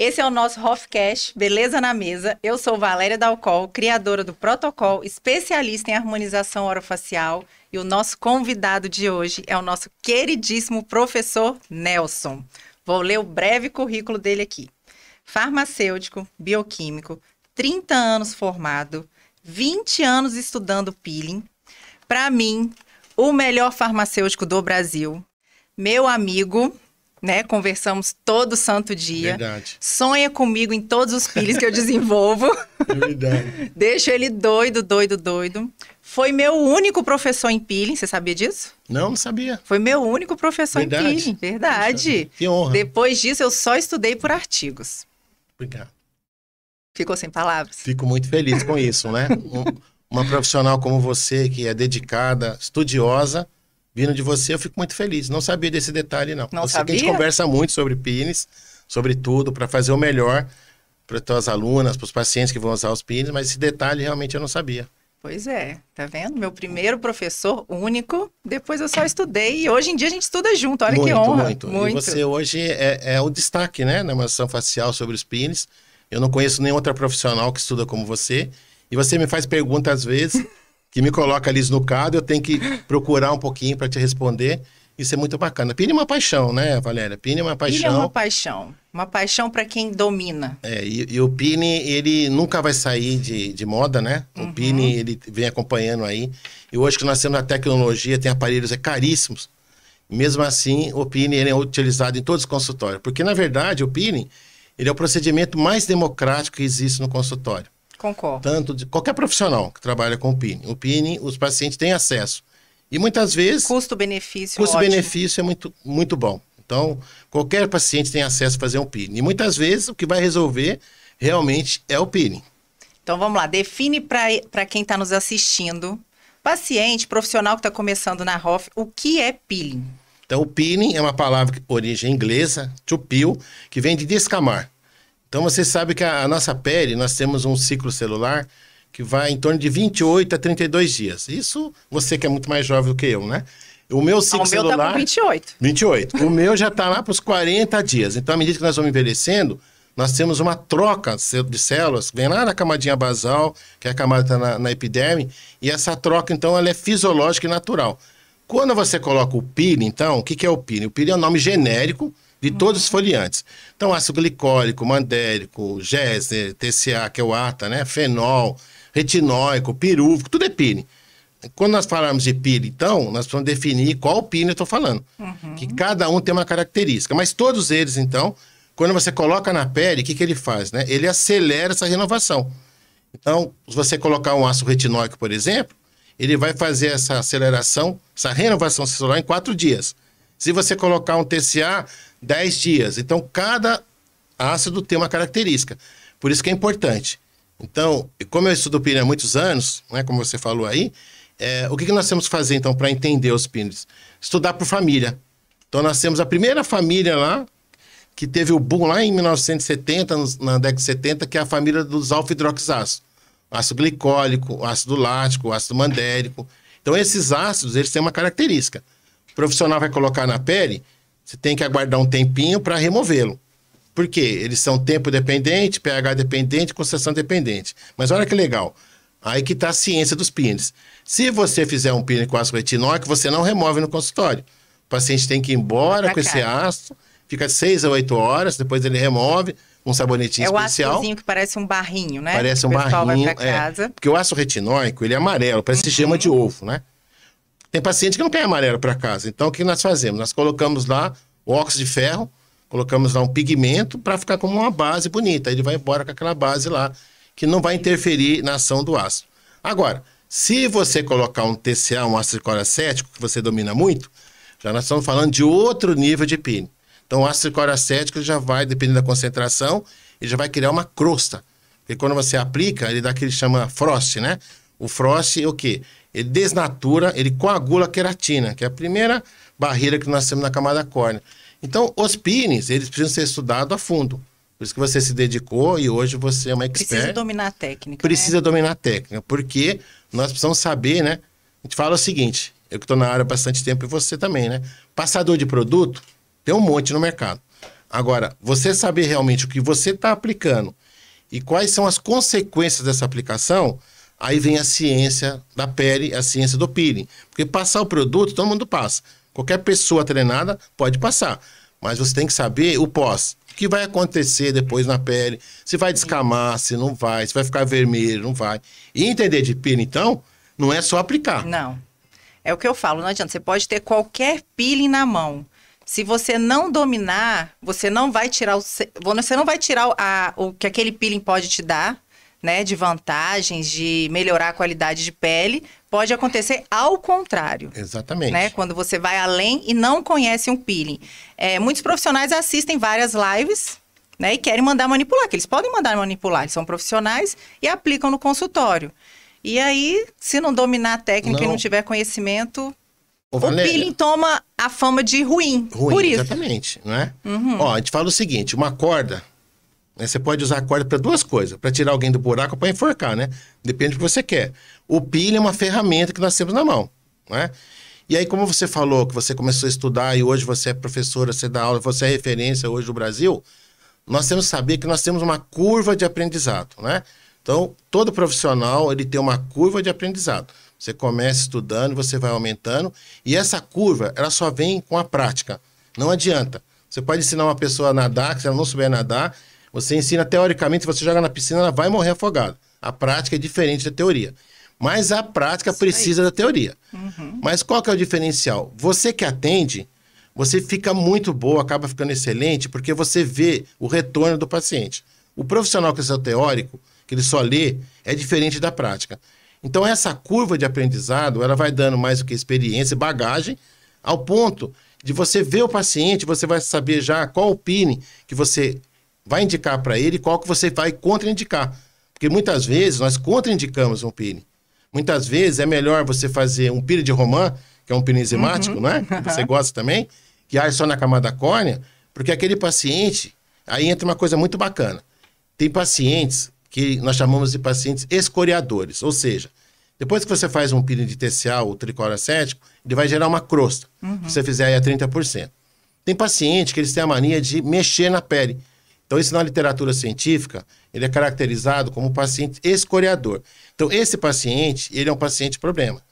Esse é o nosso Hofcast, Beleza na Mesa. Eu sou Valéria Dalcol, criadora do protocolo, especialista em harmonização orofacial. E o nosso convidado de hoje é o nosso queridíssimo professor Nelson. Vou ler o breve currículo dele aqui. Farmacêutico, bioquímico, 30 anos formado, 20 anos estudando peeling. Para mim, o melhor farmacêutico do Brasil. Meu amigo, né? Conversamos todo santo dia. Verdade. Sonha comigo em todos os peelings que eu desenvolvo. Verdade. Deixo ele doido, doido, doido. Foi meu único professor em peeling, você sabia disso? Não, não sabia. Foi meu único professor Verdade. em peeling, verdade. Que honra. Depois disso, eu só estudei por artigos. Obrigado. Ficou sem palavras? Fico muito feliz com isso, né? Um- uma profissional como você, que é dedicada, estudiosa, vindo de você, eu fico muito feliz. Não sabia desse detalhe, não. Não eu que a gente sabia? conversa muito sobre pines, sobre tudo, para fazer o melhor para tuas alunas, para os pacientes que vão usar os pines, mas esse detalhe realmente eu não sabia. Pois é, tá vendo? Meu primeiro professor único, depois eu só estudei e hoje em dia a gente estuda junto, olha muito, que honra. muito. E você hoje é, é o destaque, né, na maçã facial sobre os pines. Eu não conheço nenhuma outra profissional que estuda como você. E você me faz perguntas às vezes que me coloca ali no cado, eu tenho que procurar um pouquinho para te responder. Isso é muito bacana. Pine é uma paixão, né, Valéria? Pine é uma Pine é paixão. uma paixão, uma paixão para quem domina. É, e, e o Pine, ele nunca vai sair de, de moda, né? Uhum. O Pine, ele vem acompanhando aí. E hoje que nós temos a tecnologia, tem aparelhos é, caríssimos. Mesmo assim, o Pine ele é utilizado em todos os consultórios. Porque, na verdade, o Pine, ele é o procedimento mais democrático que existe no consultório. Concordo. Tanto de qualquer profissional que trabalha com o Pine. O Pine, os pacientes têm acesso. E muitas vezes, Custo-benefício. custo-benefício é muito, muito bom. Então, qualquer paciente tem acesso a fazer um Pine. E muitas vezes, o que vai resolver realmente é o Pine. Então vamos lá, define para quem está nos assistindo, paciente, profissional que está começando na ROF, o que é peeling? Então, o peeling é uma palavra de origem inglesa, to peel, que vem de descamar. Então, você sabe que a, a nossa pele, nós temos um ciclo celular que vai em torno de 28 a 32 dias. Isso, você que é muito mais jovem do que eu, né? O meu Ah, ciclo o meu celular... tá com 28. 28. O meu já está lá para os 40 dias. Então, à medida que nós vamos envelhecendo, nós temos uma troca de células, vem lá na camadinha basal, que é a camada que está na, na epiderme, e essa troca, então, ela é fisiológica e natural. Quando você coloca o peeling, então, o que, que é o peeling? O peeling é o nome genérico de todos os foliantes. Então, ácido glicólico, mandélico, géser, TCA, que é o ATA, né? Fenol, retinóico, pirúvico, tudo é peeling. Quando nós falamos de peeling, então, nós precisamos definir qual peeling eu estou falando. Que cada um tem uma característica. Mas todos eles, então, quando você coloca na pele, o que, que ele faz? Né? Ele acelera essa renovação. Então, se você colocar um ácido retinóico, por exemplo, ele vai fazer essa aceleração, essa renovação celular em quatro dias. Se você colocar um TCA, 10 dias. Então, cada ácido tem uma característica. Por isso que é importante. Então, como eu estudo pino há muitos anos, né, como você falou aí, é, o que, que nós temos que fazer, então, para entender os pinos? Estudar por família. Então, nós temos a primeira família lá, que teve o boom lá em 1970, nos- na década de 70, que é a família dos alfa-hidroxiácidos. Ácido glicólico, ácido lático, ácido mandélico. Então, esses ácidos, eles têm uma característica. O profissional vai colocar na pele, você tem que aguardar um tempinho para removê-lo. Por quê? Eles são tempo dependente, pH dependente, concentração dependente. Mas olha que legal. Aí que está a ciência dos pines. Se você fizer um pine com ácido retinóico, você não remove no consultório. O paciente tem que ir embora com esse ácido, fica seis a oito horas, depois ele remove um sabonetinho É o especial. ácidozinho que parece um barrinho, né? Parece um o pessoal barrinho. vai pra é. casa. porque o ácido retinóico, ele é amarelo, parece gema de ovo, né? Tem paciente que não quer amarelo para casa. Então, o que nós fazemos? Nós colocamos lá o óxido de ferro, colocamos lá um pigmento para ficar como uma base bonita. Aí Ele vai embora com aquela base lá, que não vai interferir na ação do ácido. Agora, se você colocar um TCA, um ácido cloracético, que você domina muito, já nós estamos falando de outro nível de pine. Então, o ácido cloracético já vai, dependendo da concentração, ele já vai criar uma crosta. Porque quando você aplica, ele dá aquele que chama frost, né? O frost é o quê? Ele desnatura, ele coagula a queratina, que é a primeira barreira que nós temos na camada córnea. Então, os pines, eles precisam ser estudados a fundo. Por isso que você se dedicou e hoje você é uma expert. Precisa dominar a técnica. Precisa né? dominar a técnica, porque nós precisamos saber, né? A gente fala o seguinte, eu que estou na área há bastante tempo e você também, né? Passador de produto, tem um monte no mercado. Agora, você saber realmente o que você está aplicando e quais são as consequências dessa aplicação, aí vem a ciência da pele, a ciência do peeling. Porque passar o produto, todo mundo passa. Qualquer pessoa treinada pode passar. Mas você tem que saber o pós. O que vai acontecer depois na pele? Se vai descamar, se não vai, se vai ficar vermelho, não vai. E entender de peeling, então, não é só aplicar. Não. É o que eu falo, não adianta. Você pode ter qualquer peeling na mão. Se você não dominar, você não vai tirar o, você não vai tirar a, o que aquele peeling pode te dar, né, de vantagens, de melhorar a qualidade de pele, pode acontecer ao contrário. Exatamente. Né, quando você vai além e não conhece um peeling. É, muitos profissionais assistem várias lives né, e querem mandar manipular, que eles podem mandar manipular, eles são profissionais e aplicam no consultório. E aí, se não dominar a técnica não. e não tiver conhecimento, o peeling toma a fama de ruim. Ruim, por isso. exatamente, não é? Uhum. Ó, a gente fala o seguinte, uma corda, né, você pode usar a corda para duas coisas, para tirar alguém do buraco ou para enforcar, né? Depende do que você quer. O peeling é uma ferramenta que nós temos na mão, não é? E aí, como você falou que você começou a estudar e hoje você é professora, você dá aula, você é referência hoje no Brasil, nós temos que saber que nós temos uma curva de aprendizado, né? Então, todo profissional, ele tem uma curva de aprendizado. Você começa estudando, você vai aumentando, e essa curva, ela só vem com a prática. Não adianta. Você pode ensinar uma pessoa a nadar, se ela não souber nadar, você ensina teoricamente, se você joga na piscina, ela vai morrer afogada. A prática é diferente da teoria. Mas a prática Isso precisa aí. da teoria. Uhum. Mas qual que é o diferencial? Você que atende, você fica muito boa, acaba ficando excelente, porque você vê o retorno do paciente. O profissional que é seu teórico, que ele só lê, é diferente da prática. Então essa curva de aprendizado, ela vai dando mais do que experiência, bagagem, ao ponto de você ver o paciente, você vai saber já qual o PIN que você vai indicar para ele qual que você vai contraindicar. Porque muitas vezes nós contraindicamos um PIN. Muitas vezes é melhor você fazer um PIN de romã, que é um PIN enzimático, uhum. não é? Você gosta também, que age só na camada córnea, porque aquele paciente, aí entra uma coisa muito bacana. Tem pacientes que nós chamamos de pacientes escoriadores, ou seja, depois que você faz um peeling de TCA ou tricor acético, ele vai gerar uma crosta, uhum. se você fizer aí a 30%. Tem paciente que eles têm a mania de mexer na pele. Então, isso na literatura científica, ele é caracterizado como paciente escoriador. Então, esse paciente, ele é um paciente problema.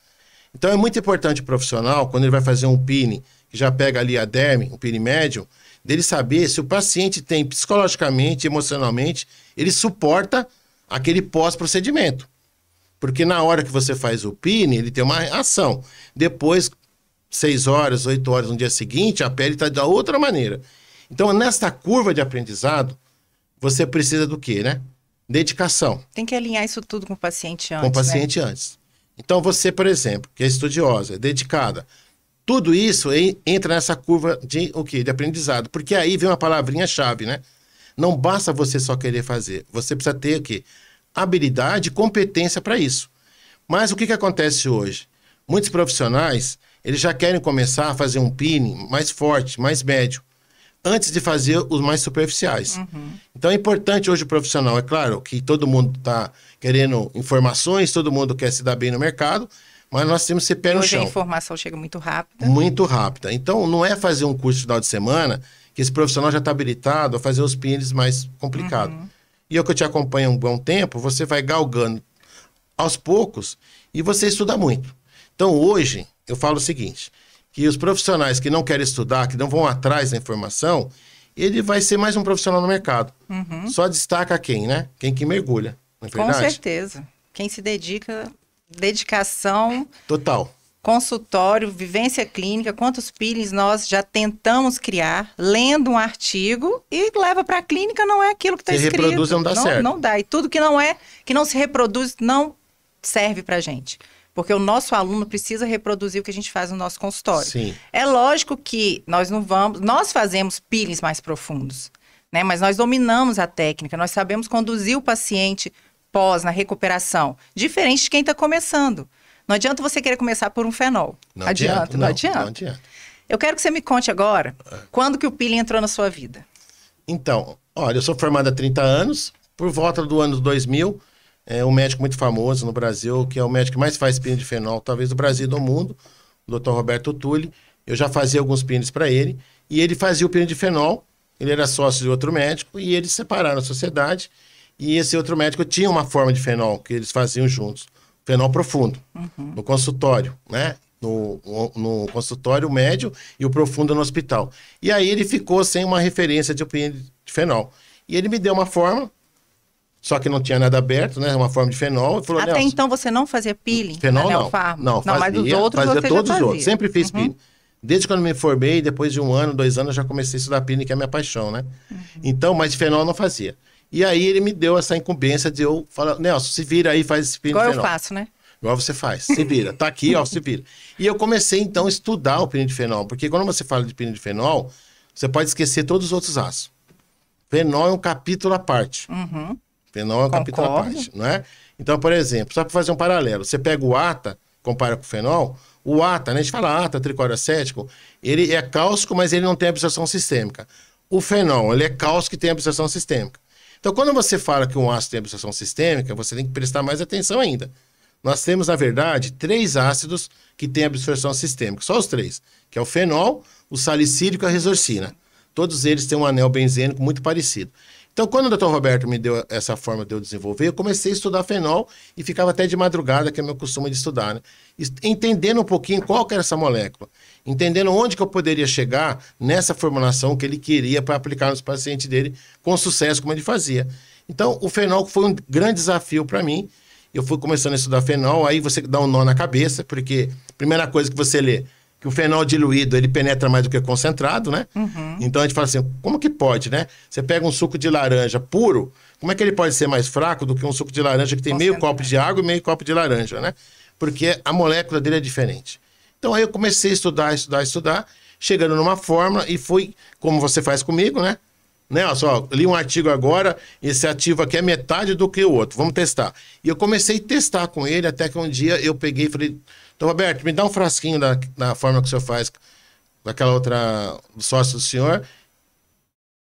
Então, é muito importante o profissional, quando ele vai fazer um peeling, que já pega ali a derme, um peeling médio, dele saber se o paciente tem psicologicamente, emocionalmente, ele suporta aquele pós-procedimento. Porque na hora que você faz o PIN, ele tem uma ação. Depois, seis horas, oito horas no dia seguinte, a pele está de outra maneira. Então, nesta curva de aprendizado, você precisa do quê, né? Dedicação. Tem que alinhar isso tudo com o paciente antes. Com o paciente né? antes. Então, você, por exemplo, que é estudiosa, é dedicada, tudo isso entra nessa curva de o quê? De aprendizado. Porque aí vem uma palavrinha-chave, né? Não basta você só querer fazer. Você precisa ter o quê? Habilidade e competência para isso. Mas o que, que acontece hoje? Muitos profissionais, eles já querem começar a fazer um peeling mais forte, mais médio, antes de fazer os mais superficiais. Uhum. Então é importante hoje o profissional, é claro que todo mundo está querendo informações, todo mundo quer se dar bem no mercado, mas nós temos que ser pé no Hoje chão. a informação chega muito rápida. Muito rápida. Então, não é fazer um curso de final de semana que esse profissional já está habilitado a fazer os pins mais complicados. Uhum. E eu que eu te acompanho há um bom tempo, você vai galgando aos poucos e você estuda muito. Então, hoje, eu falo o seguinte, que os profissionais que não querem estudar, que não vão atrás da informação, ele vai ser mais um profissional no mercado. Uhum. Só destaca quem, né? Quem que mergulha, não é verdade? Com certeza. Quem se dedica dedicação. Total. Consultório, vivência clínica, quantos peelings nós já tentamos criar, lendo um artigo e leva para a clínica, não é aquilo que está escrito. Se reproduz, não dá não, certo. Não dá. E tudo que não é, que não se reproduz, não serve para gente. Porque o nosso aluno precisa reproduzir o que a gente faz no nosso consultório. Sim. É lógico que nós não vamos. Nós fazemos peelings mais profundos, né? Mas nós dominamos a técnica, nós sabemos conduzir o paciente pós, na recuperação, diferente de quem está começando. Não adianta você querer começar por um fenol. Não adianta, adianta, não, não, adianta. não adianta. Eu quero que você me conte agora, é. quando que o peeling entrou na sua vida? Então, olha, eu sou formado há 30 anos, por volta do ano 2000, é um médico muito famoso no Brasil, que é o médico que mais faz peeling de fenol, talvez do Brasil e do mundo, o Dr. Roberto Tulli. Eu já fazia alguns peelings para ele, e ele fazia o peeling de fenol, ele era sócio de outro médico e eles separaram a sociedade. E esse outro médico tinha uma forma de fenol que eles faziam juntos, fenol profundo, uhum. no consultório, né? No, no, consultório médio e o profundo no hospital. E aí ele ficou sem uma referência de opinião de fenol. E ele me deu uma forma, só que não tinha nada aberto, né? Uma forma de fenol. Falou, Até então você não fazia peeling? Fenol não. Não, fazia, mas os outros fazia todos os outros. Sempre fiz uhum. peeling. Desde quando me formei, depois de um ano, dois anos, eu já comecei a estudar peeling, que é a minha paixão, né? Uhum. Então, mas fenol eu não fazia. E aí ele me deu essa incumbência de eu falar, Nelson, se vira aí, faz esse peeling Igual fenol. eu faço, né? Igual você faz, se vira. Tá aqui, ó, se vira. E eu comecei, então, a estudar o peeling de fenol, porque quando você fala de peeling de fenol, você pode esquecer todos os outros ácidos. Fenol é um capítulo à parte. Uhum. Fenol é um Concordo. capítulo à parte, não é? Então, por exemplo, só para fazer um paralelo, você pega o ATA, compara com o fenol, o ATA, né, a gente fala ATA, tricórdio acético, ele é cáustico, mas ele não tem absorção sistêmica. O fenol, ele é cáustico e tem absorção sistêmica. Então, quando você fala que um ácido tem absorção sistêmica, você tem que prestar mais atenção ainda. Nós temos, na verdade, três ácidos que têm absorção sistêmica, só os três, que é o fenol, o salicílico e a resorcina. Todos eles têm um anel benzênico muito parecido. Então, quando o Dr. Roberto me deu essa forma de eu desenvolver, eu comecei a estudar fenol e ficava até de madrugada, que é meu costume de estudar, né? Entendendo um pouquinho qual era essa molécula, entendendo onde que eu poderia chegar nessa formulação que ele queria para aplicar nos pacientes dele com sucesso, como ele fazia. Então, o fenol foi um grande desafio para mim. Eu fui começando a estudar fenol, aí você dá um nó na cabeça, porque a primeira coisa que você lê, que o fenol diluído ele penetra mais do que concentrado, né? Uhum. Então a gente fala assim, como que pode, né? Você pega um suco de laranja puro, como é que ele pode ser mais fraco do que um suco de laranja que tem meio copo de água e meio copo de laranja, né? Porque a molécula dele é diferente. Então aí eu comecei a estudar, estudar, estudar, chegando numa fórmula e fui, como você faz comigo, né? Né, olha só, li um artigo agora, esse ativo aqui é metade do que o outro, vamos testar. E eu comecei a testar com ele, até que um dia eu peguei e falei, então, Roberto, me dá um frasquinho da, da forma que o senhor faz, daquela outra sócio do senhor.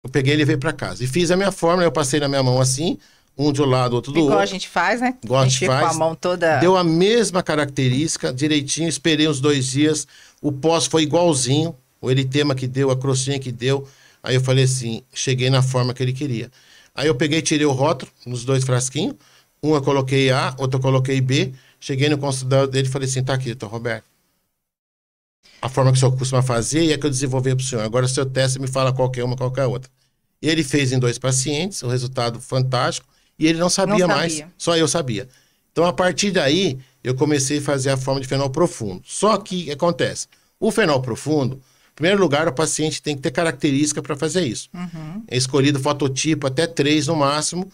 Eu peguei ele e veio para casa. E fiz a minha fórmula, eu passei na minha mão assim, um de um lado, outro do Igual outro. Igual a gente faz, né? Igual a gente, faz. com a mão toda... Deu a mesma característica, direitinho, esperei uns dois dias. O pós foi igualzinho, o eritema que deu, a crossinha que deu. Aí eu falei assim, cheguei na forma que ele queria. Aí eu peguei, tirei o rótulo nos dois frasquinhos. Um eu coloquei A, outro eu coloquei B. Cheguei no consultório dele e falei assim: tá aqui, doutor Roberto. A forma que o senhor costuma fazer e é que eu desenvolvi para o senhor. Agora, o seu teste me fala qualquer uma, qualquer outra. Ele fez em dois pacientes, o um resultado fantástico, e ele não sabia, não sabia mais, só eu sabia. Então, a partir daí, eu comecei a fazer a forma de fenol profundo. Só que, o que acontece? O fenol profundo, em primeiro lugar, o paciente tem que ter característica para fazer isso. Uhum. É escolhido fototipo até três no máximo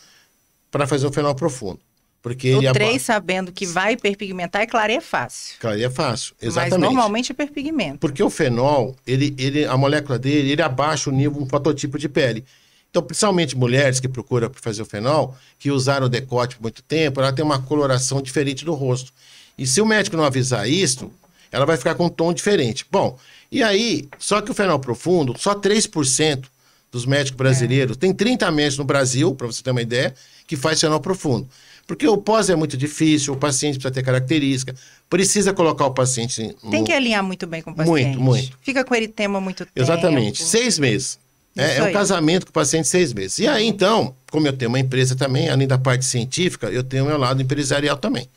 para fazer o fenol profundo. Porque o 3 sabendo que vai hiperpigmentar, é claro, é fácil. Claro, é fácil, exatamente. Mas normalmente é hiperpigmento. Porque o fenol, ele, ele, a molécula dele, ele abaixa o nível, um fototipo de pele. Então, principalmente mulheres que procuram fazer o fenol, que usaram o decote por muito tempo, ela tem uma coloração diferente do rosto. E se o médico não avisar isso, ela vai ficar com um tom diferente. Bom, e aí, só que o fenol profundo, só 3% dos médicos brasileiros, é. tem 30 médicos no Brasil, para você ter uma ideia, que faz fenol profundo. Porque o pós é muito difícil, o paciente precisa ter característica, precisa colocar o paciente. No... Tem que alinhar muito bem com o paciente. Muito, muito. Fica com eritema muito tempo. Exatamente. Seis meses. É, é, um casamento com o paciente seis meses. E aí, então, como eu tenho uma empresa também, além da parte científica, eu tenho o meu lado empresarial também.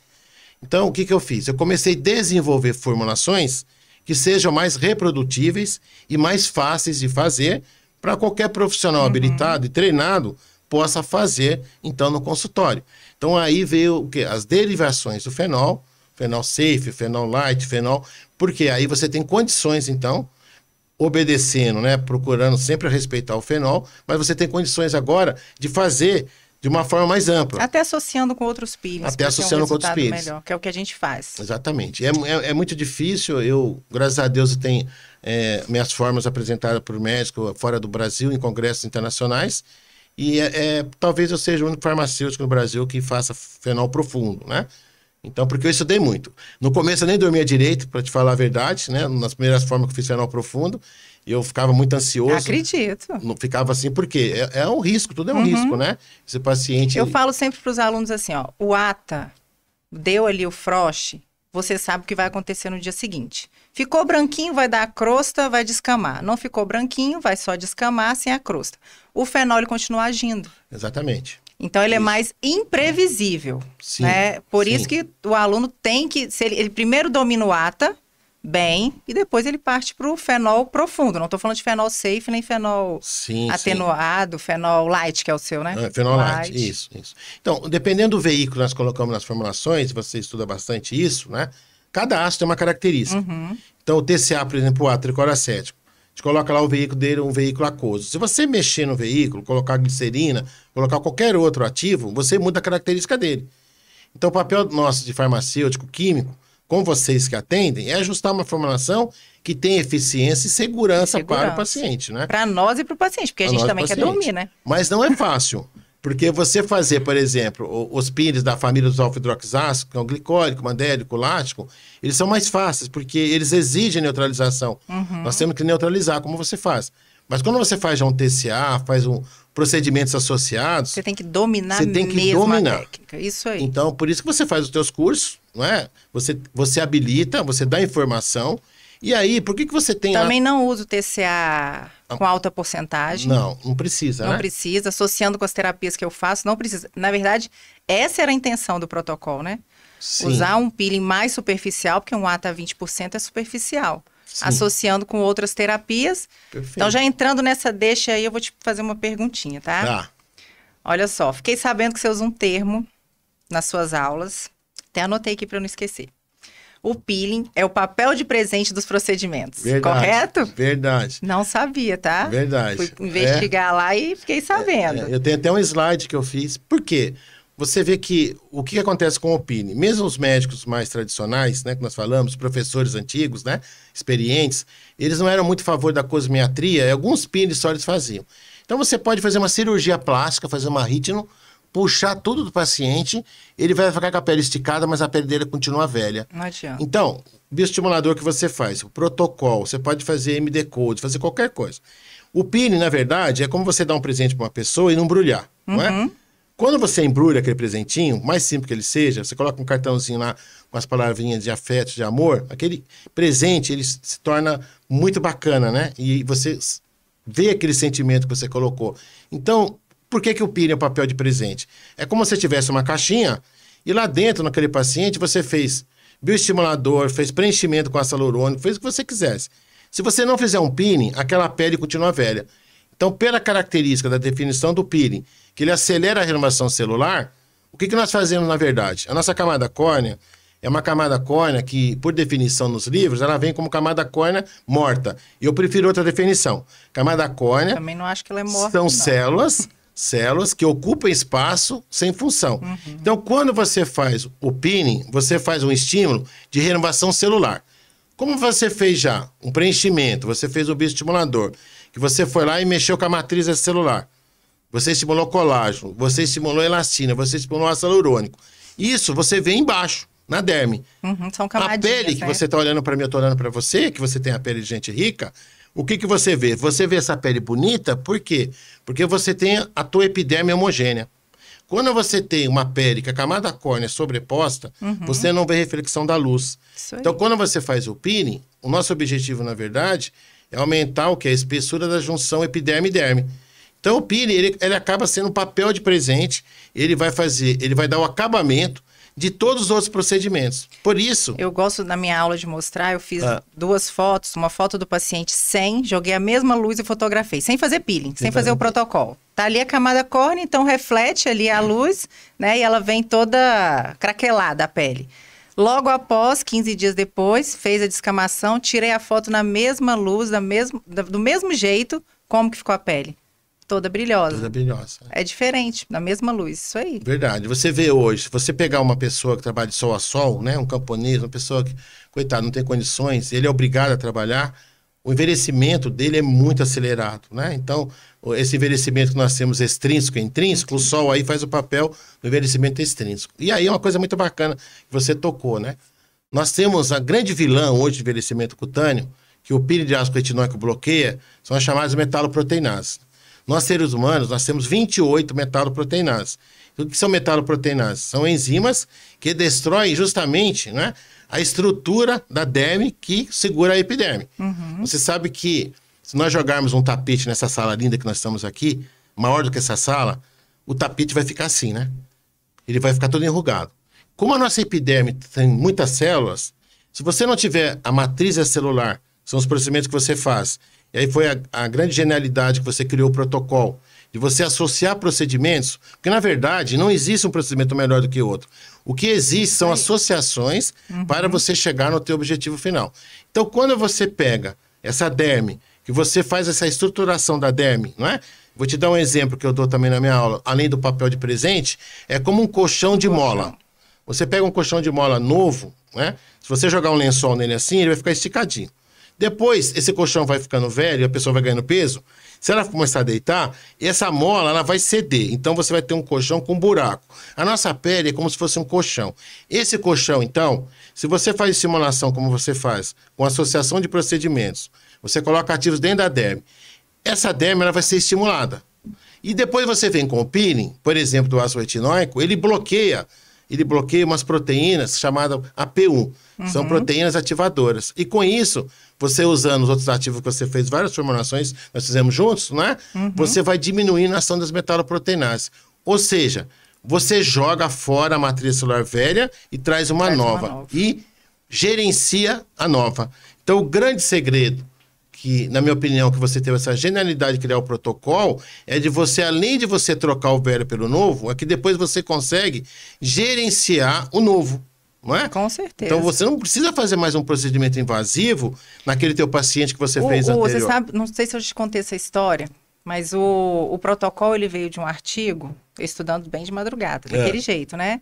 Então, o que, que eu fiz? Eu comecei a desenvolver formulações que sejam mais reprodutíveis e mais fáceis de fazer para qualquer profissional uhum. habilitado e treinado possa fazer, então, no consultório. Então aí veio o quê? As derivações do fenol, fenol safe, fenol light, fenol, porque aí você tem condições, então, obedecendo, né, procurando sempre respeitar o fenol, mas você tem condições agora de fazer de uma forma mais ampla. Até associando com outros pires. Até associando um com outros pires. Melhor, que é o que a gente faz. Exatamente. É, é, é muito difícil. Eu, graças a Deus, eu tenho é, minhas formas apresentadas por médico fora do Brasil, em congressos internacionais. E é, é, talvez eu seja o único farmacêutico no Brasil que faça fenol profundo, né? Então, porque eu estudei muito. No começo eu nem dormia direito, para te falar a verdade, né? Nas primeiras formas que eu fiz fenol profundo, eu ficava muito ansioso. Acredito. Não ficava assim, porque é, é um risco, tudo é um uhum. risco, né? Esse paciente. Eu falo sempre para os alunos assim, ó, o ATA deu ali o frost, você sabe o que vai acontecer no dia seguinte. Ficou branquinho, vai dar a crosta, vai descamar. Não ficou branquinho, vai só descamar sem a crosta. O fenol continua agindo. Exatamente. Então ele é mais imprevisível, Sim, né? Por sim. isso que o aluno tem que, se ele, ele primeiro domina o ATA bem e depois ele parte para o fenol profundo. Não estou falando de fenol safe nem fenol Sim, sim. atenuado, fenol light que é o seu, né? É, fenolite, isso, isso. Então, dependendo do veículo que nós colocamos nas formulações, você estuda bastante isso, né? Cada aço tem uma característica. Uhum. Então, o TCA, por exemplo, o A, tricoracético, a gente coloca lá o veículo dele, um veículo aquoso. Se você mexer no veículo, colocar glicerina, colocar qualquer outro ativo, você muda a característica dele. Então, o papel nosso de farmacêutico, químico, com vocês que atendem, é ajustar uma formulação que tem eficiência e segurança, para Segurança. o paciente, né? Para nós e para o paciente, porque a Pra gente nós, também quer dormir, né? Mas não é fácil. Porque você fazer, por exemplo, os pires da família dos alfa-hidroxiácidos, que é o glicólico, mandélico, lático, eles são mais fáceis, porque eles exigem neutralização. Uhum. Nós temos que neutralizar, como você faz. Mas quando você faz já um TCA, faz um procedimentos associados, Você tem que dominar Você tem que dominar. a técnica. Isso aí. então por isso que você faz os teus cursos, não é? Você, você habilita, você dá informação, e aí, por que, que você tem... a- Também não uso TCA com alta porcentagem. Não, não precisa, Não né? precisa, associando com as terapias que eu faço, não precisa. Na verdade, essa era a intenção do protocolo, né? Sim. Usar um peeling mais superficial, porque um ATA 20% é superficial. Sim. Associando com outras terapias. Perfeito. Então, já entrando nessa deixa aí, eu vou te fazer uma perguntinha, tá? Tá. Olha só, fiquei sabendo que você usa um termo nas suas aulas. Até anotei aqui para não esquecer. O peeling é o papel de presente dos procedimentos. Verdade. Correto? Verdade. Não sabia, tá? Verdade. Fui investigar lá e fiquei sabendo. É, eu tenho até um slide que eu fiz. Por quê? Você vê que o que acontece com o PIN? Mesmo os médicos mais tradicionais, né, que nós falamos, professores antigos, né, experientes, eles não eram muito a favor da cosmiatria, e alguns PINs só eles faziam. Então você pode fazer uma cirurgia plástica, fazer uma ritino, puxar tudo do paciente, ele vai ficar com a pele esticada, mas a pele dele continua velha. Não adianta. Então, bioestimulador que você faz, o protocolo, você pode fazer MD Code, fazer qualquer coisa. O PIN, na verdade, é como você dar um presente para uma pessoa e não embrulhar, não é? Quando você embrulha aquele presentinho, mais simples que ele seja, você coloca um cartãozinho lá com as palavrinhas de afeto, de amor, aquele presente, ele se torna muito bacana, né? E você vê aquele sentimento que você colocou. Então, por que, que o PIN é o papel de presente? É como se tivesse uma caixinha e lá dentro, naquele paciente, você fez bioestimulador, fez preenchimento com ácido hialurônico, fez o que você quisesse. Se você não fizer um peeling, aquela pele continua velha. Então, pela característica da definição do peeling, que ele acelera a renovação celular, o que, que nós fazemos na verdade? A nossa camada córnea é uma camada córnea que, por definição nos livros, ela vem como camada córnea morta. E eu prefiro outra definição. Camada córnea Também não acho que ela é morta. são não. células, células que ocupam espaço sem função. Uhum. Então, quando você faz o pinning, você faz um estímulo de renovação celular. Como você fez já um preenchimento, você fez o bioestimulador, que você foi lá e mexeu com a matriz celular. Você estimulou colágeno, você estimulou elastina, você estimulou ácido hialurônico. Isso você vê embaixo, na derme. Uhum, são A pele que né? você está olhando para mim, eu estou olhando para você, que você tem a pele de gente rica, o que, que você vê? Você vê essa pele bonita, por quê? Porque você tem a tua epiderme homogênea. Quando você tem uma pele que a camada córnea é sobreposta, você não vê reflexão da luz. Então, quando você faz o peeling, o nosso objetivo, na verdade, é aumentar o que? A espessura da junção epiderme-derme. Então, o peeling, ele, ele acaba sendo um papel de presente, ele vai fazer, ele vai dar o acabamento de todos os outros procedimentos. Por isso, Eu gosto na minha aula de mostrar, eu fiz Ah. duas fotos, uma foto do paciente sem, joguei a mesma luz e fotografei, sem fazer peeling, sem, fazer o protocolo. Tá ali a camada córnea, então reflete ali a luz, né? E ela vem toda craquelada a pele. Logo após, 15 dias depois, fez a descamação, tirei a foto na mesma luz, da mesmo, do mesmo jeito, como que ficou a pele? Toda brilhosa. Coisa brilhosa. É diferente, na mesma luz, isso aí. Verdade. Você vê hoje, você pegar uma pessoa que trabalha de sol a sol, né, um camponês, uma pessoa que, coitado, não tem condições, ele é obrigado a trabalhar, o envelhecimento dele é muito acelerado, né? Então, esse envelhecimento que nós temos extrínseco e intrínseco, o sol aí faz o papel do envelhecimento extrínseco. E aí é uma coisa muito bacana que você tocou, né? Nós temos a grande vilã hoje de envelhecimento cutâneo, que o ácido retinóico bloqueia, são as chamadas metaloproteinases. Nós, seres humanos, nós temos 28 metaloproteinases. O que são metaloproteinases? São enzimas que destroem justamente né, a estrutura da derme que segura a epiderme. Uhum. Você sabe que se nós jogarmos um tapete nessa sala linda que nós estamos aqui, maior do que essa sala, o tapete vai ficar assim, né? Ele vai ficar todo enrugado. Como a nossa epiderme tem muitas células, se você não tiver a matriz celular, são os procedimentos que você faz, e aí foi a, a grande genialidade que você criou o protocolo, de você associar procedimentos, porque na verdade não existe um procedimento melhor do que outro. O que existe são associações uhum. para você chegar no teu objetivo final. Então, quando você pega essa derme, que você faz essa estruturação da derme, não é? Vou te dar um exemplo que eu dou também na minha aula, além do papel de presente, é como um colchão de mola. Você pega um colchão de mola novo, né? Se você jogar um lençol nele assim, ele vai ficar esticadinho. Depois, esse colchão vai ficando velho, a pessoa vai ganhando peso. Se ela começar a deitar, essa mola ela vai ceder. Então você vai ter um colchão com buraco. A nossa pele é como se fosse um colchão. Esse colchão, então, se você faz simulação como você faz, com associação de procedimentos, você coloca ativos dentro da derme. Essa derme ela vai ser estimulada. E depois você vem com o peeling, por exemplo, do ácido retinóico, ele bloqueia ele bloqueia umas proteínas chamadas AP1. Uhum. São proteínas ativadoras. E com isso, você usando os outros ativos que você fez, várias formulações, nós fizemos juntos, né? Uhum. Você vai diminuindo a ação das metaloproteinases. Ou seja, você joga fora a matriz celular velha e traz uma, traz nova, uma nova. E gerencia a nova. Então, o grande segredo que, na minha opinião, que você teve essa genialidade de criar o protocolo, é de você, além de você trocar o velho pelo novo, é que depois você consegue gerenciar o novo. Não é? Com certeza. Então você não precisa fazer mais um procedimento invasivo naquele teu paciente que você o, fez o, anterior. Você sabe, não sei se eu te contei essa história, mas o, o protocolo ele veio de um artigo, estudando bem de madrugada, daquele é. jeito, né?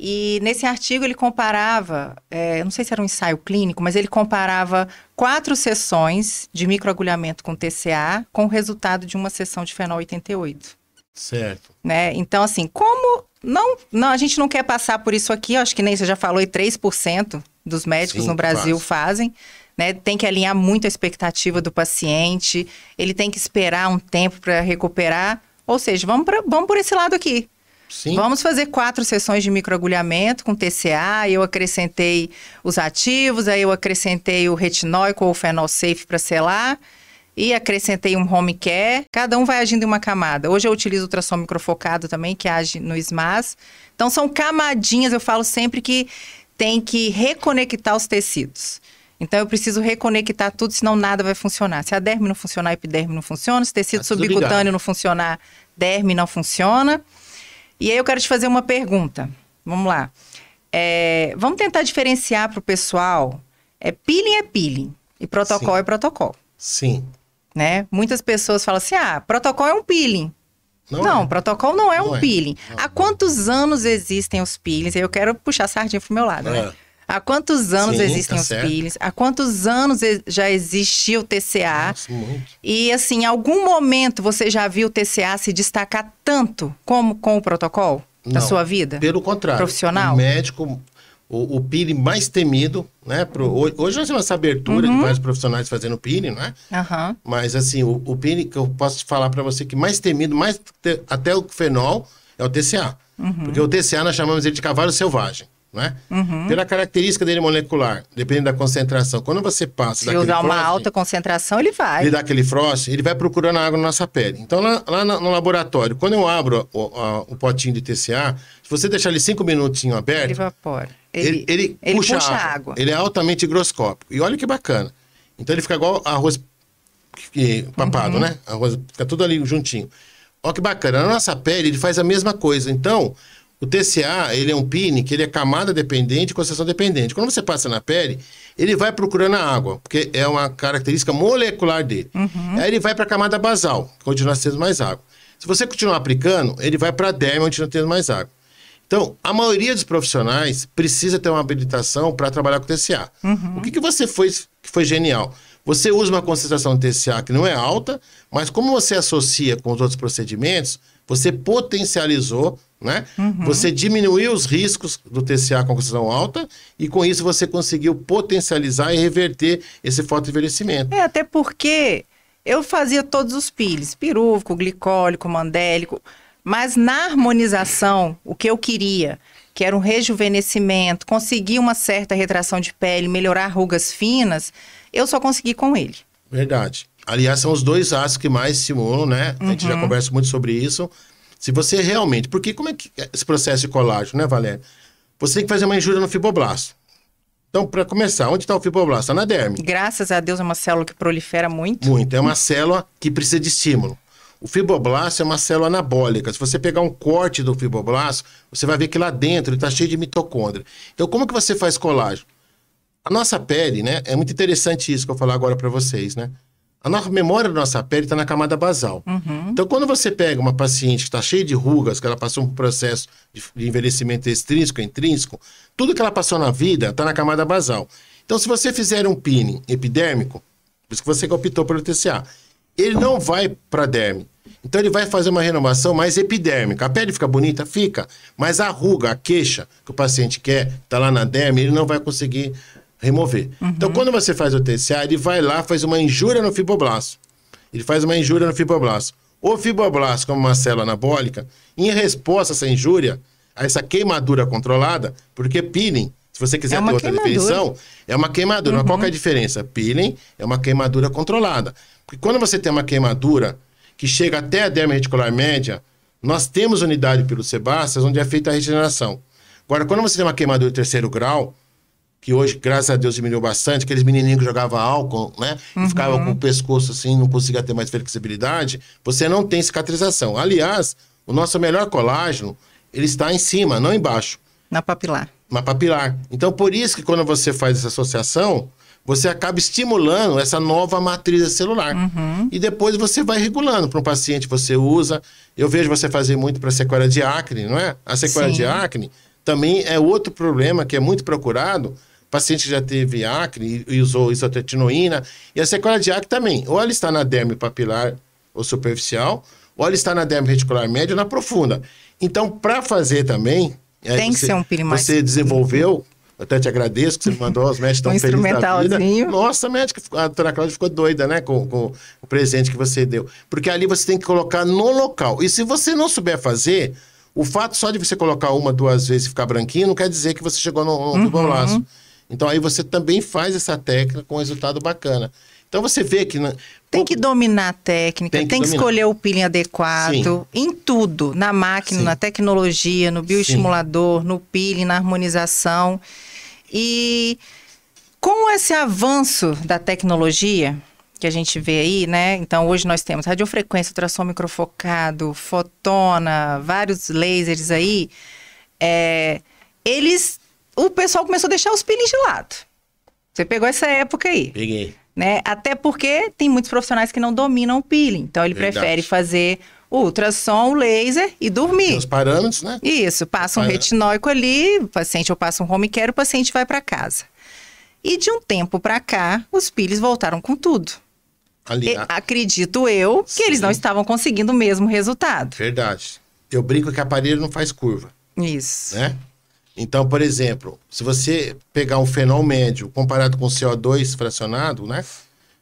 E nesse artigo ele comparava, é, não sei se era um ensaio clínico, mas ele comparava quatro sessões de microagulhamento com TCA com o resultado de uma sessão de fenol 88. Certo. Né? Então, assim, como não, não, a gente não quer passar por isso aqui, acho que nem você já falou, e 3% dos médicos Sim, no Brasil faz. fazem. Né? Tem que alinhar muito a expectativa do paciente, ele tem que esperar um tempo para recuperar. Ou seja, vamos, pra, vamos por esse lado aqui. Sim. Vamos fazer quatro sessões de microagulhamento com TCA. Eu acrescentei os ativos, aí eu acrescentei o retinóico ou o fenol safe para selar e acrescentei um home care. Cada um vai agindo em uma camada. Hoje eu utilizo ultrassom microfocado também, que age no SMAS. Então são camadinhas, eu falo sempre que tem que reconectar os tecidos. Então eu preciso reconectar tudo, senão nada vai funcionar. Se a derme não funcionar, a epiderme não funciona. Se o tecido tá subcutâneo não funcionar, derme não funciona. E aí eu quero te fazer uma pergunta. Vamos lá. É, vamos tentar diferenciar para o pessoal. É peeling é peeling e protocolo Sim. é protocolo. Sim. Né? Muitas pessoas falam assim: ah, protocolo é um peeling. Não, não é. protocolo não é não um é. peeling. Não. Há quantos anos existem os peelings? Eu quero puxar a sardinha pro meu lado, né? é. Há quantos anos Sim, existem tá os certo. peelings? Há quantos anos já existia o TCA? Nossa, muito. E assim, em algum momento você já viu o TCA se destacar tanto como com o protocolo na sua vida? Pelo contrário. Profissional? O médico, o, o mais temido, né? Pro, hoje nós temos essa abertura uhum. de vários profissionais fazendo peeling, né? Uhum. Mas assim, o, o que eu posso falar para você que mais temido, mais te, até o fenol, é o TCA. Uhum. Porque o TCA nós chamamos ele de cavalo selvagem né? Uhum. Pela característica dele molecular, dependendo da concentração. Quando você passa Se usar uma alta concentração, ele vai. Ele dá aquele frost, ele vai procurando água na nossa pele. Então, lá, lá no laboratório, quando eu abro o, a, o potinho de TCA, se você deixar ele cinco minutinhos aberto... Ele evapora. Ele, ele, ele, ele puxa, puxa água. água. Ele é altamente higroscópico. E olha que bacana. Então, ele fica igual arroz papado, uhum. né? Arroz, fica tudo ali juntinho. Olha que bacana. Na nossa pele, ele faz a mesma coisa. Então... O TCA, ele é um PIN que ele é camada dependente e concessão dependente. Quando você passa na pele, ele vai procurando a água, porque é uma característica molecular dele. Uhum. Aí ele vai para a camada basal, onde nós temos mais água. Se você continuar aplicando, ele vai para a derma, onde nós temos mais água. Então, a maioria dos profissionais precisa ter uma habilitação para trabalhar com TCA. Uhum. O que, que você fez que foi genial? Você usa uma concentração de TCA que não é alta, mas como você associa com os outros procedimentos, você potencializou, né? Uhum. Você diminuiu os riscos do TCA com concentração alta e com isso você conseguiu potencializar e reverter esse fotoenvelhecimento. É, até porque eu fazia todos os piles, pirúvico, glicólico, mandélico, mas na harmonização, o que eu queria que era um rejuvenescimento, conseguir uma certa retração de pele, melhorar rugas finas, eu só consegui com ele. Verdade. Aliás, são os dois ácidos que mais estimulam, né? A gente já Uhum. conversa muito sobre isso. Se você realmente. Porque como é que é esse processo de colágeno, né, Valéria? Você tem que fazer uma injúria no fibroblasto. Então, para começar, onde está o fibroblasto? Está na derme. Graças a Deus é uma célula que prolifera muito. Muito. É uma célula que precisa de estímulo. O fibroblasto é uma célula anabólica. Se você pegar um corte do fibroblasto, você vai ver que lá dentro ele está cheio de mitocôndria. Então, como que você faz colágeno? A nossa pele, né? É muito interessante isso que eu vou falar agora para vocês, né? A nossa memória da nossa pele está na camada basal. Então, quando você pega uma paciente que está cheia de rugas, que ela passou um processo de, envelhecimento extrínseco, intrínseco, tudo que ela passou na vida está na camada basal. Então, se você fizer um peeling epidérmico, por isso que você optou pelo TCA, ele não vai para a derme. Então, ele vai fazer uma renovação mais epidérmica. A pele fica bonita? Fica. Mas a ruga, a queixa que o paciente quer, está lá na derme, ele não vai conseguir remover. Então, quando você faz o TCA, ele vai lá, faz uma injúria no fibroblasto. Ele faz uma injúria no fibroblasto. O fibroblasto, como uma célula anabólica, em resposta a essa injúria, a essa queimadura controlada, porque peeling, se você quiser É ter outra queimadura. definição, é uma queimadura. Mas qual é a diferença? Peeling é uma queimadura controlada. Porque quando você tem uma queimadura que chega até a derme reticular média, nós temos unidade pelos sebáceos onde é feita a regeneração. Agora, quando você tem uma queimadura de terceiro grau, que hoje, graças a Deus, diminuiu bastante, aqueles menininhos que jogavam álcool, né? E ficavam com o pescoço assim, não conseguia ter mais flexibilidade, você não tem cicatrização. Aliás, o nosso melhor colágeno, ele está em cima, não embaixo, Na papilar. uma papilar. Então, por isso que quando você faz essa associação, você acaba estimulando essa nova matriz celular. E depois você vai regulando. Para um paciente, você usa. Eu vejo você fazer muito para sequela de acne, não é? A sequela Sim. de acne também é outro problema que é muito procurado. Paciente que já teve acne e usou isotretinoína. E a sequela de acne também. Ou ela está na derme papilar ou superficial, ou ela está na derme reticular média ou na profunda. Então, para fazer também. aí Tem que você- ser um peeling mais- Você desenvolveu. Eu até te agradeço que você me mandou os médicos tão Um felizes da vida. instrumentalzinho. Nossa, a médica, a doutora Cláudia ficou doida, né, com, com o presente que você deu. Porque ali você tem que colocar no local. E se você não souber fazer, o fato só de você colocar uma, duas vezes e ficar branquinho, não quer dizer que você chegou no, no Uhum. fibroblasto. Então aí você também faz essa técnica com resultado bacana. Então você vê que... na- Tem que dominar a técnica, Tem tem que que, dominar. escolher o peeling adequado, em tudo, na máquina, Sim. na tecnologia, no bioestimulador, no peeling, na harmonização. E com esse avanço da tecnologia que a gente vê aí, né? Então hoje nós temos radiofrequência, ultrassom microfocado, fotona, vários lasers aí. é, eles, o pessoal começou a deixar os peelings de lado. Você pegou essa época aí Peguei. né? Até porque tem muitos profissionais que não dominam o peeling. Então ele Verdade. prefere fazer o ultrassom, o laser e dormir. Tem os parâmetros, né? Isso, passa um retinóico ali, o paciente ou passa um home care, o paciente vai para casa. E de um tempo para cá, os peelings voltaram com tudo. Ali, a- acredito eu que eles Sim. não estavam conseguindo o mesmo resultado. Verdade. Eu brinco que aparelho não faz curva. Isso. né? Então, por exemplo, se você pegar um fenol médio comparado com CO2 fracionado, né?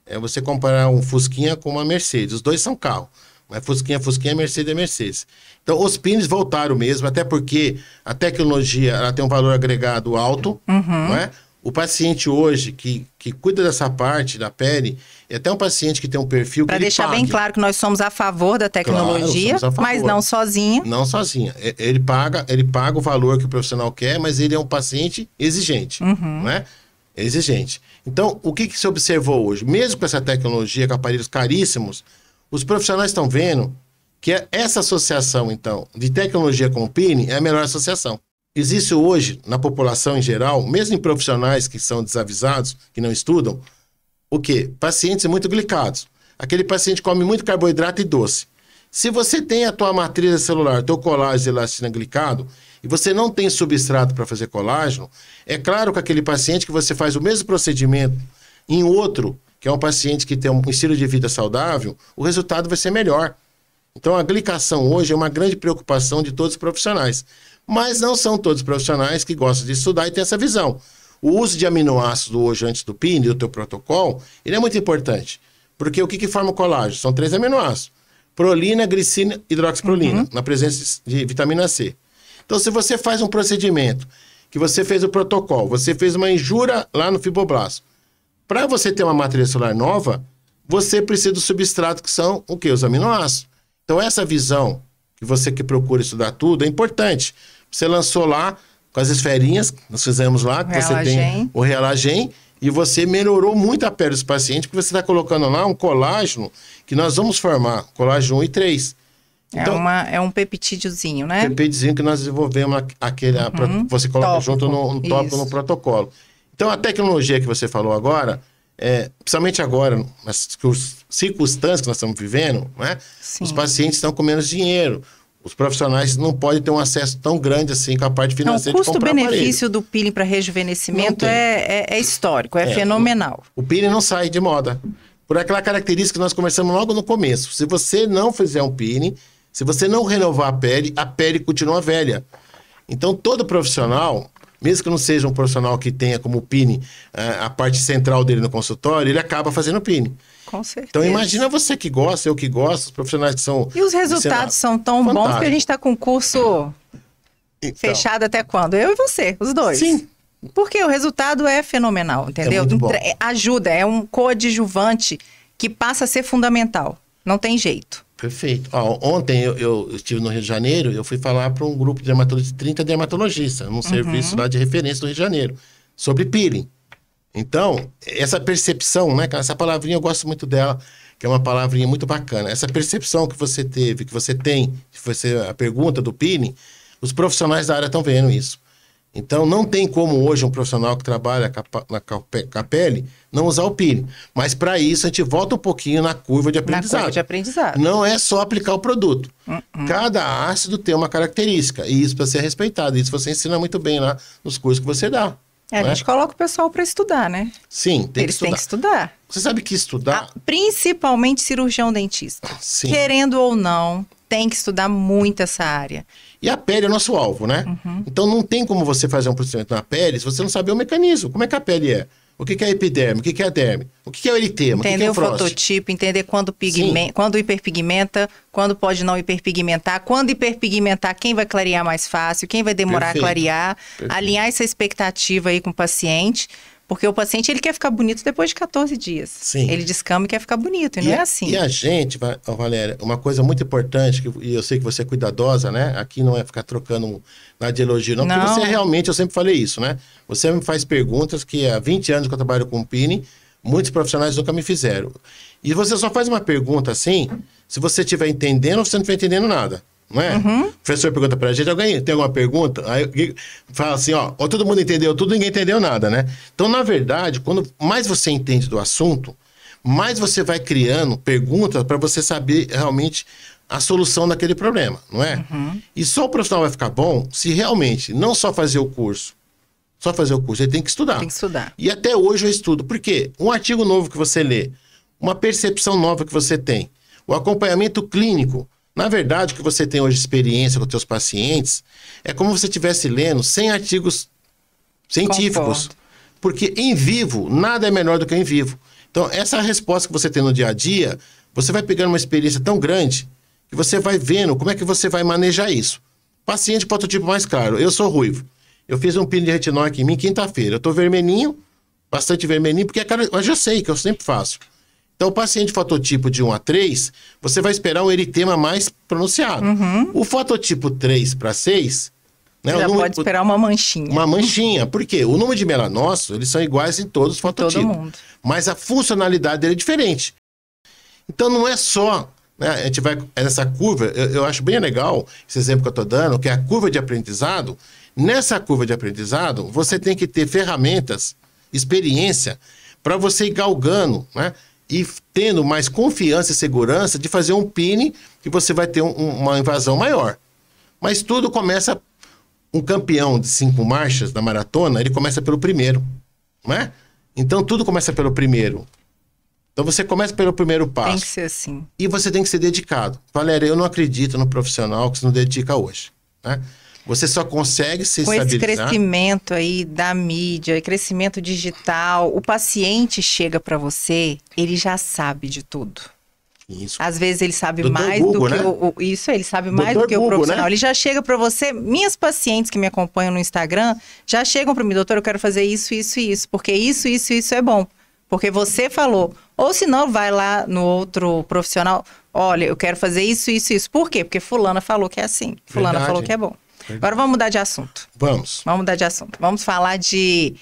É você comparar um Fusquinha com uma Mercedes. Os dois são carro. Mas Fusquinha Fusquinha, Mercedes é Mercedes. Então, os pins voltaram mesmo, até porque a tecnologia ela tem um valor agregado alto, Uhum. não é? O paciente hoje que, que cuida dessa parte da pele, é até um paciente que tem um perfil que Para deixar bem pague. claro que nós somos a favor da tecnologia, a favor. mas não sozinho. Não sozinha. E- Ele paga, ele paga o valor que o profissional quer, mas ele é um paciente exigente, não é? Exigente. Então, o que, que se observou hoje? Mesmo com essa tecnologia, com aparelhos caríssimos, os profissionais estão vendo que é- essa associação, então, de tecnologia com o peeling é a melhor associação. Existe hoje, na população em geral, mesmo em profissionais que são desavisados, que não estudam, o quê? Pacientes muito glicados. Aquele paciente come muito carboidrato e doce. Se você tem a tua matriz celular, teu colágeno e elastina glicado, e você não tem substrato para fazer colágeno, é claro que aquele paciente que você faz o mesmo procedimento em outro, que é um paciente que tem um estilo de vida saudável, o resultado vai ser melhor. Então a glicação hoje é uma grande preocupação de todos os profissionais. Mas não são todos os profissionais que gostam de estudar e têm essa visão. O uso de aminoácido hoje antes do PIN, do teu protocolo, ele é muito importante. Porque o que, que forma o colágeno? São três aminoácidos. Prolina, glicina, hidroxiprolina, na presença de vitamina C. Então, se você faz um procedimento, que você fez o protocolo, você fez uma injura lá no fibroblasto, para você ter uma matriz celular nova, você precisa do substrato que são o que? Os aminoácidos. Então, essa visão que você que procura estudar tudo é importante. Você lançou lá com as esferinhas, nós fizemos lá, que você tem o Realagen, e você melhorou muito a pele dos pacientes, porque você está colocando lá um colágeno que nós vamos formar, colágeno 1 e 3. É então, é, uma, é um peptídeozinho, né? Peptídeozinho que nós desenvolvemos aquele, uhum. você coloca tópico. junto no, no tópico, no protocolo. Então, a tecnologia que você falou agora, é, principalmente agora, nas circunstâncias que nós estamos vivendo, né? os pacientes estão com menos dinheiro. Os profissionais não podem ter um acesso tão grande assim com a parte financeira. Não, o custo-benefício do peeling para rejuvenescimento é, é, é, histórico, é, é fenomenal. O, o peeling não sai de moda. Por aquela característica que nós conversamos logo no começo. Se você não fizer um peeling, se você não renovar a pele, a pele continua velha. Então, todo profissional, mesmo que não seja um profissional que tenha como PIN eh, a parte central dele no consultório, ele acaba fazendo PIN. Com certeza. Então imagina você que gosta, eu que gosto, os profissionais que são. E os resultados são tão Fantástico. bons que a gente está com o curso então, fechado até quando? Eu e você, os dois. Sim. Porque o resultado é fenomenal, entendeu? É muito bom. Ajuda, é um coadjuvante que passa a ser fundamental. Não tem jeito. Perfeito. Ó, ontem eu, eu, estive no Rio de Janeiro, eu fui falar para um grupo de dermatologistas, 30 dermatologistas, num uhum. serviço lá de referência do Rio de Janeiro, sobre peeling. Então, essa percepção, né, essa palavrinha eu gosto muito dela, que é uma palavrinha muito bacana. Essa percepção que você teve, que você tem, que você a pergunta do peeling, os profissionais da área estão vendo isso. Então, não tem como hoje um profissional que trabalha na, com a pele não usar o peeling. Mas, para isso, a gente volta um pouquinho na curva de aprendizado. Na curva de aprendizado. Não é só aplicar o produto. Uh -uh. Cada ácido tem uma característica. E isso para ser respeitado. Isso você ensina muito bem lá nos cursos que você dá. É, a né? gente coloca o pessoal para estudar, né? Sim, tem Eles que estudar. têm que estudar. Você sabe que estudar... Ah, principalmente cirurgião dentista. Sim. Querendo ou não, tem que estudar muito essa área. E a pele é nosso alvo, né? Uhum. Então não tem como você fazer um procedimento na pele se você não saber o mecanismo. Como é que a pele é? O que, é epiderme? O que, é derme? O que, é o eritema? Entender o, que é o, o fototipo, entender quando, pigmenta, quando hiperpigmenta, quando pode não hiperpigmentar, quando hiperpigmentar, quem vai clarear mais fácil, quem vai demorar Perfeito. a clarear, Perfeito. alinhar essa expectativa aí com o paciente porque o paciente ele quer ficar bonito depois de 14 dias. Sim. Ele descama e quer ficar bonito, e, e não é assim. E a gente, Valéria, uma coisa muito importante, que, e eu sei que você é cuidadosa, né? Aqui não é ficar trocando nada de elogio, não, não, porque você realmente, eu sempre falei isso, né? Você me faz perguntas que há 20 anos que eu trabalho com o Pini, muitos profissionais nunca me fizeram. E você só faz uma pergunta assim, se você estiver entendendo ou você não estiver entendendo nada não é? Uhum. O professor pergunta pra gente, alguém tem alguma pergunta? Aí fala assim, ó, ou todo mundo entendeu tudo, ninguém entendeu nada, né? Então, na verdade, quando mais você entende do assunto, mais você vai criando perguntas para você saber realmente a solução daquele problema, não é? Uhum. E só o profissional vai ficar bom se realmente não só fazer o curso, só fazer o curso, ele tem que estudar. Tem que estudar. E até hoje eu estudo. Por quê? Um artigo novo que você lê, uma percepção nova que você tem, o acompanhamento clínico, na verdade, o que você tem hoje experiência com os seus pacientes é como se você estivesse lendo 100 artigos científicos. Concordo. Porque em vivo, nada é melhor do que em vivo. Então, essa resposta que você tem no dia a dia, você vai pegando uma experiência tão grande que você vai vendo como é que você vai manejar isso. Paciente prototipo mais claro. Eu sou ruivo. Eu fiz um pino de retinol aqui em mim quinta-feira. Eu tô vermelhinho, bastante vermelhinho, porque é cara, eu já sei que eu sempre faço. Então, o paciente fototipo de 1 a 3, você vai esperar um eritema mais pronunciado. Uhum. O fototipo 3 para 6, né, já número, pode esperar uma manchinha. Uma manchinha. Por quê? O número de melanócitos, eles são iguais em todos os fototipos. Todo mundo. Mas a funcionalidade dele é diferente. Então, não é só... Né, a gente vai nessa curva, eu, eu acho bem legal esse exemplo que eu estou dando, que é a curva de aprendizado. Nessa curva de aprendizado, você tem que ter ferramentas, experiência, para você ir galgando, né? E tendo mais confiança e segurança de fazer um pine que você vai ter um, uma invasão maior. Mas tudo começa. Um campeão de cinco marchas da maratona, ele começa pelo primeiro, não é? Então tudo começa pelo primeiro. Então você começa pelo primeiro passo. Tem que ser assim. E você tem que ser dedicado. Valéria, eu não acredito no profissional que se não dedica hoje. Né? Você só consegue se Com esse crescimento aí da mídia, crescimento digital, o paciente chega para você, ele já sabe de tudo. Isso. Às vezes ele sabe Dr. mais Google, do que né? o, isso, ele sabe mais do que o Google, profissional. né? Ele já chega para você, minhas pacientes que me acompanham no Instagram, já chegam para mim, doutor, eu quero fazer isso, isso e isso, porque isso, isso, isso é bom. Porque você falou. Ou se não, vai lá no outro profissional, olha, eu quero fazer isso, isso, isso. Por quê? Porque fulana falou que é assim. Fulana Verdade. falou que é bom. Agora vamos mudar de assunto. Vamos. Vamos mudar de assunto. Vamos falar de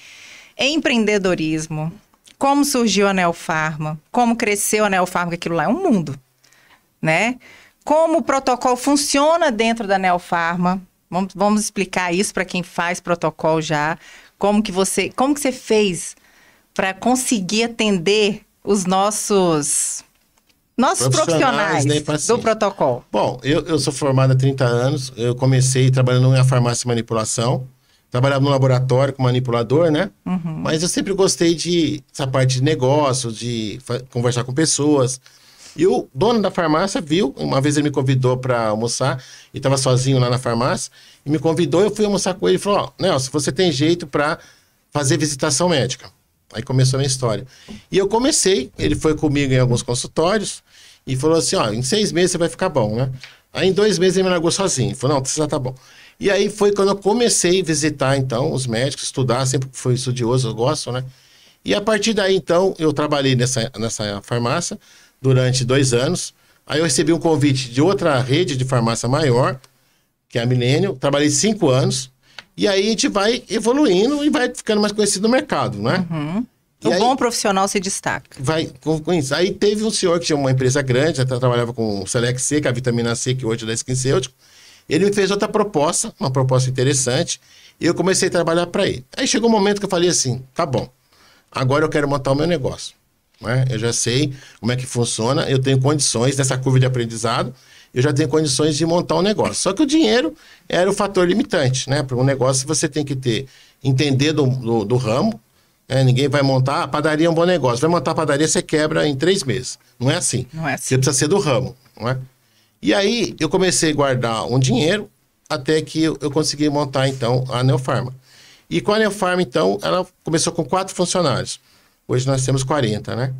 empreendedorismo, como surgiu a Neofarma, como cresceu a Neofarma, que aquilo lá é um mundo, né? Como o protocolo funciona dentro da Neofarma. Vamos, vamos explicar isso para quem faz protocolo já. Como que você, como que você fez para conseguir atender os nossos nossos Profissionais, profissionais, né, do pacientes. protocolo? Bom, eu, eu sou formado há 30 anos. Eu comecei trabalhando em farmácia de manipulação. Trabalhava no laboratório com manipulador, né? Mas eu sempre gostei de essa parte de negócio, de conversar com pessoas. E o dono da farmácia viu, uma vez ele me convidou para almoçar, e estava sozinho lá na farmácia, e me convidou, eu fui almoçar com ele e falou: Ó, Nelson, você tem jeito para fazer visitação médica. Aí começou a minha história. E eu comecei, ele foi comigo em alguns consultórios e falou assim: ó, em seis meses você vai ficar bom, né? Aí em dois meses ele me largou sozinho. Falou: não, você já tá bom. E aí foi quando eu comecei a visitar, então, os médicos, estudar, sempre fui estudioso, eu gosto, né? E a partir daí, então, eu trabalhei nessa, nessa farmácia durante dois anos. Aí eu recebi um convite de outra rede de farmácia maior, que é a Milênio. Trabalhei cinco anos. E aí a gente vai evoluindo e vai ficando mais conhecido no mercado, né? E o aí- bom profissional se destaca. vai com, com isso. Aí teve um senhor que tinha uma empresa grande, até trabalhava com o Select C, que é a vitamina C, que hoje é da SkinCêutico. Ele me fez outra proposta, uma proposta interessante, e eu comecei a trabalhar para ele. Aí chegou um momento que eu falei assim: tá bom, agora eu quero montar o meu negócio. Né? Eu já sei como é que funciona, eu tenho condições dessa curva de aprendizado, eu já tenho condições de montar um negócio. Só que o dinheiro era o fator limitante, né? Para um negócio você tem que ter, entender do, do, do ramo, né? ninguém vai montar, a padaria é um bom negócio. Vai montar a padaria, você quebra em três meses. Não é assim. Não é assim. Você precisa ser do ramo, não é? E aí eu comecei a guardar um dinheiro até que eu, eu consegui montar, então, a Neofarma. E com a Neofarma, então, ela começou com quatro funcionários. Hoje nós temos 40, né?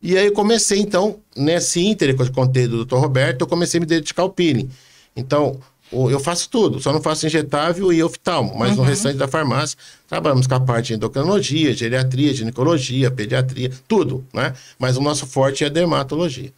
E aí eu comecei, então, nesse ínter que eu contei do Dr. Roberto, eu comecei a me dedicar ao peeling. Então, eu faço tudo, só não faço injetável e oftalmo, mas no restante da farmácia trabalhamos com a parte de endocrinologia, geriatria, ginecologia, pediatria, tudo, né? Mas o nosso forte é a dermatologia.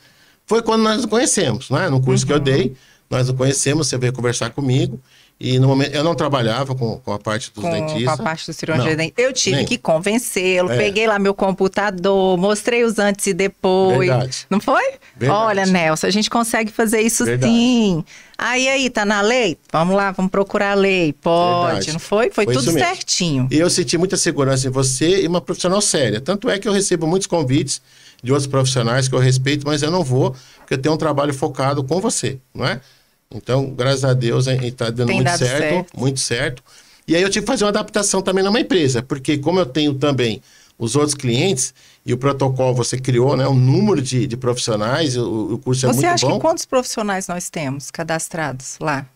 Foi quando nós nos conhecemos, né? No curso que eu dei, nós nos conhecemos, você veio conversar comigo. E no momento, eu não trabalhava com, com a parte dos com, dentistas. com a parte do cirurgião Não, de dente. Eu tive nem. que convencê-lo, É. peguei lá meu computador, mostrei os antes e depois. Verdade. Não foi? Verdade. Olha, Nelson, a gente consegue fazer isso Verdade. sim. Aí, aí, tá na lei? Vamos lá, vamos procurar a lei. Pode, Verdade. não foi? Foi, Foi tudo certinho. E eu senti muita segurança em você e uma profissional séria. Tanto é que eu recebo muitos convites de outros profissionais que eu respeito, mas eu não vou, porque eu tenho um trabalho focado com você, não é? Então, graças a Deus, está dando Tem muito certo, certo. muito certo. E aí eu tive que fazer uma adaptação também numa empresa, porque como eu tenho também os outros clientes e o protocolo você criou, né, um número de, de profissionais, o, o curso é Você muito acha bom. que quantos profissionais nós temos cadastrados lá?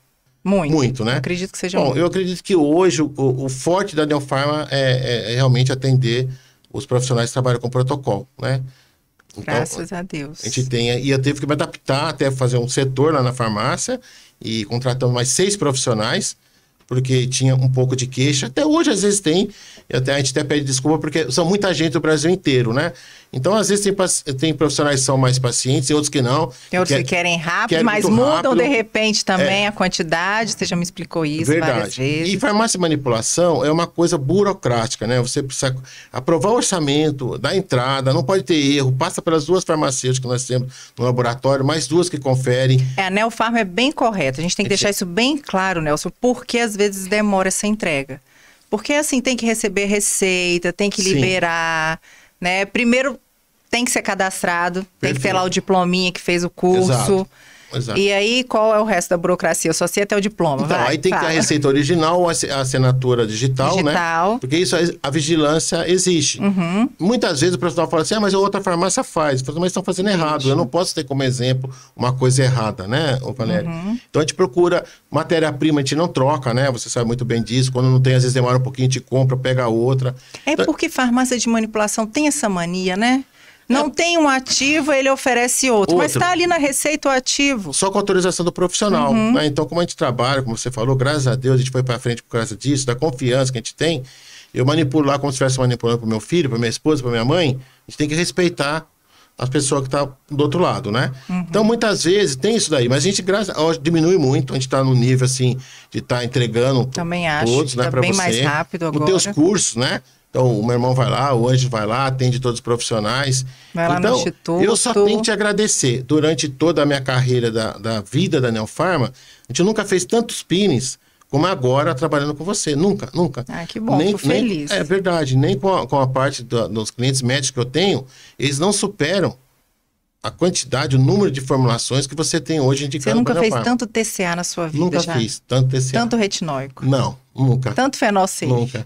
Muito. Muito, né? Acredito que seja Bom, muito. eu acredito que hoje o, o forte da Neofarma é, é- é realmente atender os profissionais que trabalham com protocolo, né? Então, Graças a Deus. a gente tem, e eu tive que me adaptar até fazer um setor lá na farmácia e contratamos mais seis profissionais, porque tinha um pouco de queixa. Até hoje, às vezes, tem, e até a gente até pede desculpa, porque são muita gente do Brasil inteiro, né? Então, às vezes, tem, tem profissionais que são mais pacientes e outros que não. Tem outros Quer- que querem rápido, querem mas mudam rápido. de repente também a quantidade. Você já me explicou isso várias Verdade. vezes. E farmácia e manipulação é uma coisa burocrática, né? Você precisa aprovar o orçamento, dar entrada, não pode ter erro, passa pelas duas farmacêuticas que nós temos no laboratório, mais duas que conferem. É, a Neofarma é bem correta. A gente tem que deixar isso bem claro, Nelson, porque às vezes demora essa entrega. Porque assim, tem que receber receita, tem que Sim. liberar, né? Primeiro tem que ser cadastrado, tem que ter Perfeito. lá o diplominha que fez o curso. Exato. Exato. E aí, qual é o resto da burocracia? Eu só sei até o diploma. Então, vai, aí tem que ter a fala. receita original a assinatura digital, Digital. né? Porque isso, a vigilância existe. Uhum. Muitas vezes o profissional fala assim, ah, mas a outra farmácia faz. Mas estão fazendo errado. Eu não posso ter como exemplo uma coisa errada, né, ô Valério? Uhum. Então a gente procura matéria-prima, a gente não troca, né? Você sabe muito bem disso. Quando não tem, às vezes demora um pouquinho, a gente compra, pega outra. É Então, porque farmácia de manipulação tem essa mania, né? Não tem um ativo, ele oferece outro. Mas Outro. está ali na receita o ativo. Só com autorização do profissional. Uhum. né? Então, como a gente trabalha, como você falou, graças a Deus, a gente foi para frente por causa disso, da confiança que a gente tem. Eu manipulo lá como se estivesse manipulando para meu filho, para minha esposa, para minha mãe. A gente tem que respeitar as pessoas que estão do outro lado, né? Uhum. Então, muitas vezes tem isso daí, mas a gente graças, hoje diminui muito. A gente está no nível assim de estar entregando Também acho. todos, né, Tá para bem você. mais rápido Os teus agora. cursos, né? Então, o meu irmão vai lá, o Anjo vai lá, atende todos os profissionais. Vai lá no então, Instituto. eu só tenho que te agradecer. Durante toda a minha carreira da, da vida da Neofarma, a gente nunca fez tantos pines como agora trabalhando com você. Nunca, nunca. Ah, que bom, fico feliz. é verdade, nem com a, com a parte dos clientes médicos que eu tenho, eles não superam a quantidade, o número de formulações que você tem hoje indicando Você nunca fez tanto TCA na sua vida Nunca já? fiz tanto TCA. Tanto retinóico. Não, nunca. Tanto fenol C. Nunca.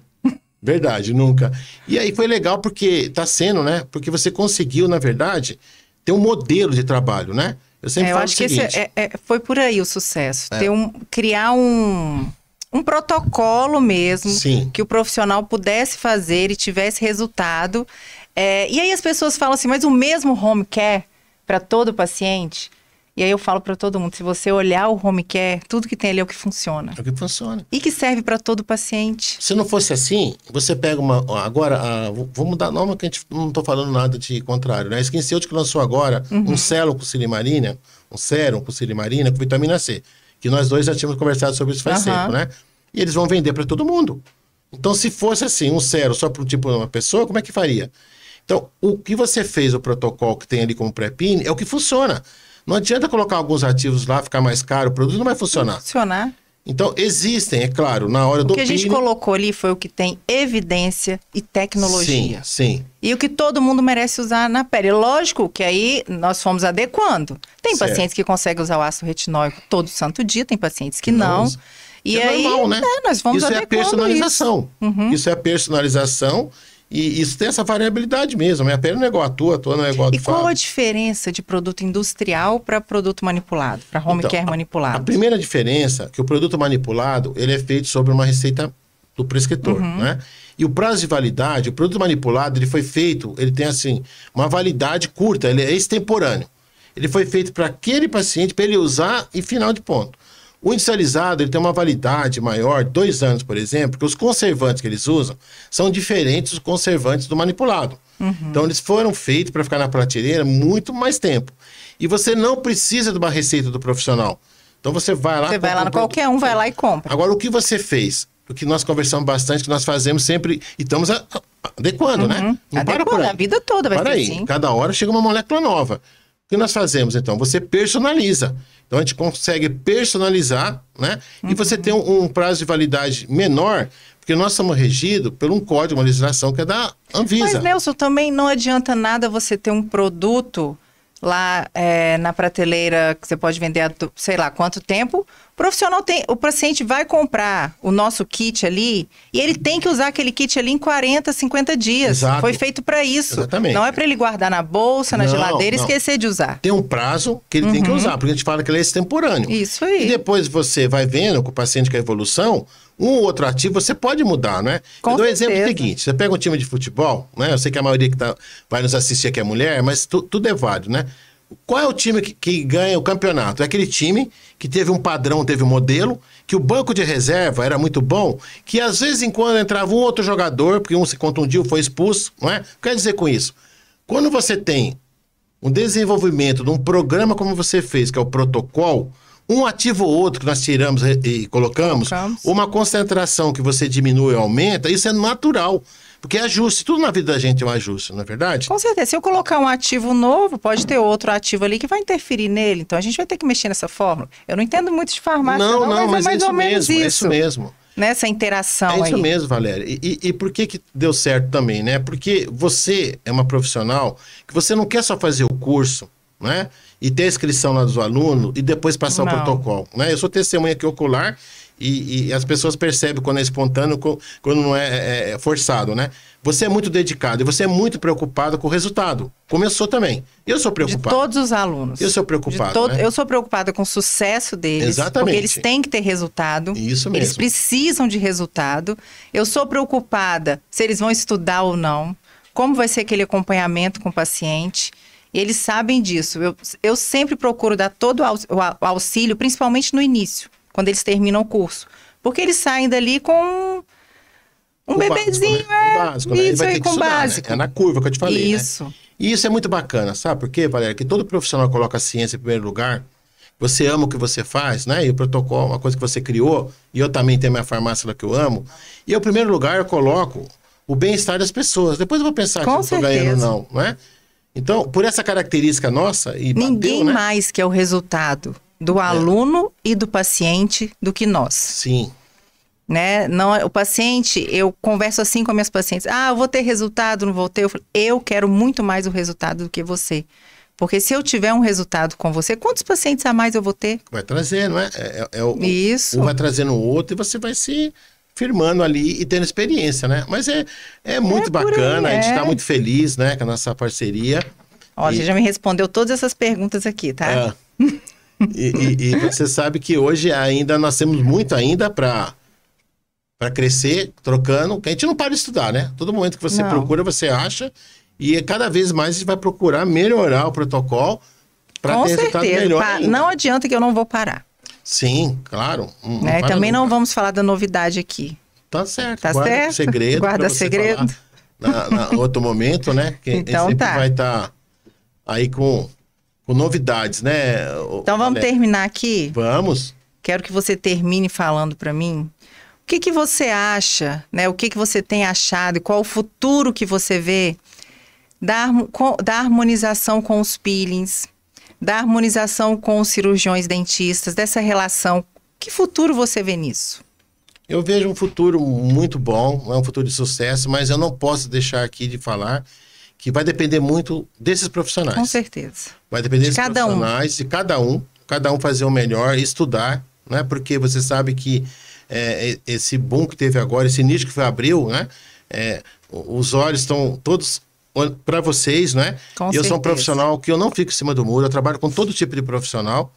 Verdade, nunca. E aí foi legal porque tá sendo, né? Porque você conseguiu, na verdade, ter um modelo de trabalho, né? Eu sempre É, eu falo acho o que esse seguinte. é- é- foi por aí o sucesso. É. Ter um, criar um, um protocolo mesmo Sim. que o profissional pudesse fazer e tivesse resultado. É, e aí as pessoas falam assim, mas o mesmo home care para todo paciente? E aí eu falo para todo mundo, se você olhar o home care, tudo que tem ali é o que funciona. É o que funciona. E que serve para todo paciente. Se não fosse assim, você pega uma. Agora, a, vou mudar nome, que a gente não tô falando nada de contrário, né? A SkinCeutic lançou agora Uhum. um sérum com silimarina, um sérum com silimarina com vitamina C. Que nós dois já tínhamos conversado sobre isso faz Aham. tempo, né? E eles vão vender para todo mundo. Então, se fosse assim, um sérum só para tipo de uma pessoa, como é que faria? Então, o que você fez, o protocolo que tem ali como pré-pin, é o que funciona. Não adianta colocar alguns ativos lá, ficar mais caro, o produto não vai funcionar. Funcionar. Então, existem, é claro, na hora O do que a gente colocou ali foi o que tem evidência e tecnologia. Sim, sim. E o que todo mundo merece usar na pele. Lógico que aí nós fomos adequando. Tem Certo. pacientes que conseguem usar o ácido retinóico todo santo dia, tem pacientes que não não. E é aí, normal, né? é, nós vamos isso é a personalização. Uhum. Isso é a personalização e isso tem essa variabilidade mesmo. A minha pele não é igual a tua, a tua não é igual a E qual a Fábio. diferença de produto industrial para produto manipulado, para home Então, care A manipulado? primeira diferença é que o produto manipulado ele é feito sobre uma receita do prescritor, Uhum. né? E o prazo de validade, o produto manipulado, ele foi feito, ele tem assim, uma validade curta, ele é extemporâneo. Ele foi feito para aquele paciente, para ele usar e final de ponto. O industrializado, ele tem uma validade maior, dois anos, por exemplo, porque os conservantes que eles usam são diferentes dos conservantes do manipulado. Uhum. Então, eles foram feitos para ficar na prateleira muito mais tempo. E você não precisa de uma receita do profissional. Então, você vai lá... Você vai lá no produto. qualquer um, vai lá e compra. Agora, o que você fez? O que nós conversamos bastante, que nós fazemos sempre, e estamos a- a- adequando, né? Não para por Adequando, aí. a vida toda vai Para ser aí, assim. cada hora chega uma molécula nova. O que nós fazemos, então? Você personaliza. Então, a gente consegue personalizar, né? E você Uhum. tem um, um prazo de validade menor, porque nós somos regidos por um código, uma legislação que é da Anvisa. Mas, Nelson, também não adianta nada você ter um produto lá é, na prateleira que você pode vender sei lá, quanto tempo. O profissional tem, o paciente vai comprar o nosso kit ali e ele tem que usar aquele kit ali em 40, 50 dias. Exato. Foi feito para isso. Exatamente. Não é para ele guardar na bolsa, na Não, geladeira e esquecer de usar. Tem um prazo que ele tem que usar, porque a gente fala que ele é extemporâneo. Uhum. Isso E aí. depois você vai vendo com o paciente com a evolução, um ou outro ativo você pode mudar, né? Com Eu dou um exemplo seguinte: você pega um time de futebol, né? Eu sei que a maioria que tá, vai nos assistir aqui é mulher, mas tu- tudo é válido, né? Qual é o time que, que ganha o campeonato? É aquele time que teve um padrão, teve um modelo, que o banco de reserva era muito bom, que às vezes em quando entrava um outro jogador, porque um se contundiu, foi expulso, não é? O que quer dizer com isso? Quando você tem um desenvolvimento de um programa como você fez, que é o protocolo, um ativo ou outro que nós tiramos e, colocamos, Colocamos. uma concentração que você diminui ou aumenta, isso é natural. Porque é ajuste, tudo na vida da gente é um ajuste, não é verdade? Com certeza. Se eu colocar um ativo novo, pode ter outro ativo ali que vai interferir nele. Então a gente vai ter que mexer nessa fórmula. Eu não entendo muito de farmácia, não, não, não, mas, mas, é é mais isso ou menos mesmo, é isso. isso mesmo. Nessa interação É aí. isso mesmo, Valéria. E, e- e por que, que deu certo também, né? Porque você é uma profissional que você não quer só fazer o curso, né? E ter a inscrição lá do aluno e depois passar Não. o protocolo, né? Eu sou testemunha aqui ocular e, e as pessoas percebem quando é espontâneo, quando não é, é- é forçado, né? Você é muito dedicado e você é muito preocupado com o resultado. Começou também. Eu sou De preocupado. todos os alunos. Eu sou De preocupado, todo- né? Eu sou preocupada com o sucesso deles. Exatamente. Porque eles têm que ter resultado. Isso Eles mesmo. precisam de resultado. Eu sou preocupada se eles vão estudar ou não. como vai ser aquele acompanhamento com o paciente. Eles sabem disso. Eu, eu sempre procuro dar todo o auxílio, principalmente no início, quando eles terminam o curso. Porque eles saem dali com um o bebezinho, básico, né? é. básico, né? Isso aí com estudar, né? básico. Né? É na curva que eu te falei. Né? Isso. Né? E isso é muito bacana, sabe por quê, Valéria? Que todo profissional coloca a ciência em primeiro lugar. Você ama o que você faz, né? E o protocolo, uma coisa que você criou, e eu também tenho minha farmácia lá que eu amo. E em primeiro lugar eu coloco o bem-estar das pessoas. Depois eu vou pensar Com se eu estou ganhando ou não, não é? Então, por essa característica nossa, e Ninguém bateu, né? mais quer o resultado do é. aluno e do paciente do que nós. Sim. Né? Não, o paciente, eu converso assim com minhas pacientes. Ah, eu vou ter resultado, não vou ter. Eu, falo, eu quero muito mais o resultado do que você. Porque se eu tiver um resultado com você, quantos pacientes a mais eu vou ter? Vai trazer, não é? é, é, é o, Isso. Um vai trazendo o outro e você vai se firmando ali e tendo experiência, né? Mas é, é muito é bacana, aí, a gente está é. muito feliz, né, com a nossa parceria. Ó, e... você já me respondeu todas essas perguntas aqui, tá? É. e, e, e, você sabe que hoje ainda nós temos muito ainda para para crescer, trocando, que a gente não para de estudar, né? Todo momento que você não. procura, você acha, e cada vez mais a gente vai procurar melhorar o protocolo para ter certeza. resultado melhor. Pa não adianta que eu não vou parar. Sim, claro. Não né? Também nunca. não vamos falar da novidade aqui. Tá certo. Tá guarda certo. segredo. Guarda segredo. Na, na, outro momento, né? Que então sempre tá. vai estar tá aí com, com novidades, né? Então vamos terminar aqui? Vamos. Quero que você termine falando para mim o que, que você acha, né? O que, que você tem achado e qual o futuro que você vê da, da harmonização com os peelings, da harmonização com os cirurgiões dentistas, dessa relação. Que futuro você vê nisso? Eu vejo um futuro muito bom, é um futuro de sucesso, mas eu não posso deixar aqui de falar que vai depender muito desses profissionais. Com certeza. Vai depender de desses cada profissionais, um. de cada um, cada um fazer o melhor, estudar, né? Porque você sabe que é, esse boom que teve agora, esse nicho que foi abriu, né? É, os olhos estão todos para vocês, né? Com eu certeza. sou um profissional que eu não fico em cima do muro, eu trabalho com todo tipo de profissional.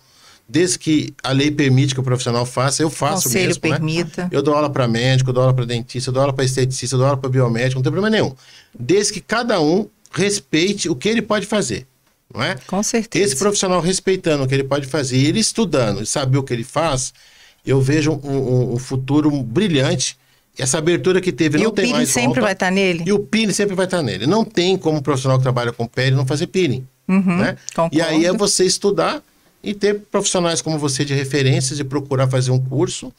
Desde que a lei permite que o profissional faça, eu faço Conselho mesmo. Né? permita. Né? Eu dou aula para médico, eu dou aula para dentista, eu dou aula para esteticista, eu dou aula para biomédico, não tem problema nenhum. Desde que cada um respeite o que ele pode fazer. Não é? Com certeza. Esse profissional respeitando o que ele pode fazer e ele estudando e saber o que ele faz, eu vejo um, um, um futuro brilhante essa abertura que teve e não tem mais. E o peeling sempre vai estar tá nele? E o peeling sempre vai estar tá nele. Não tem como um profissional que trabalha com pele não fazer peeling. Uhum, né? E aí é você estudar e ter profissionais como você de referências e procurar fazer um curso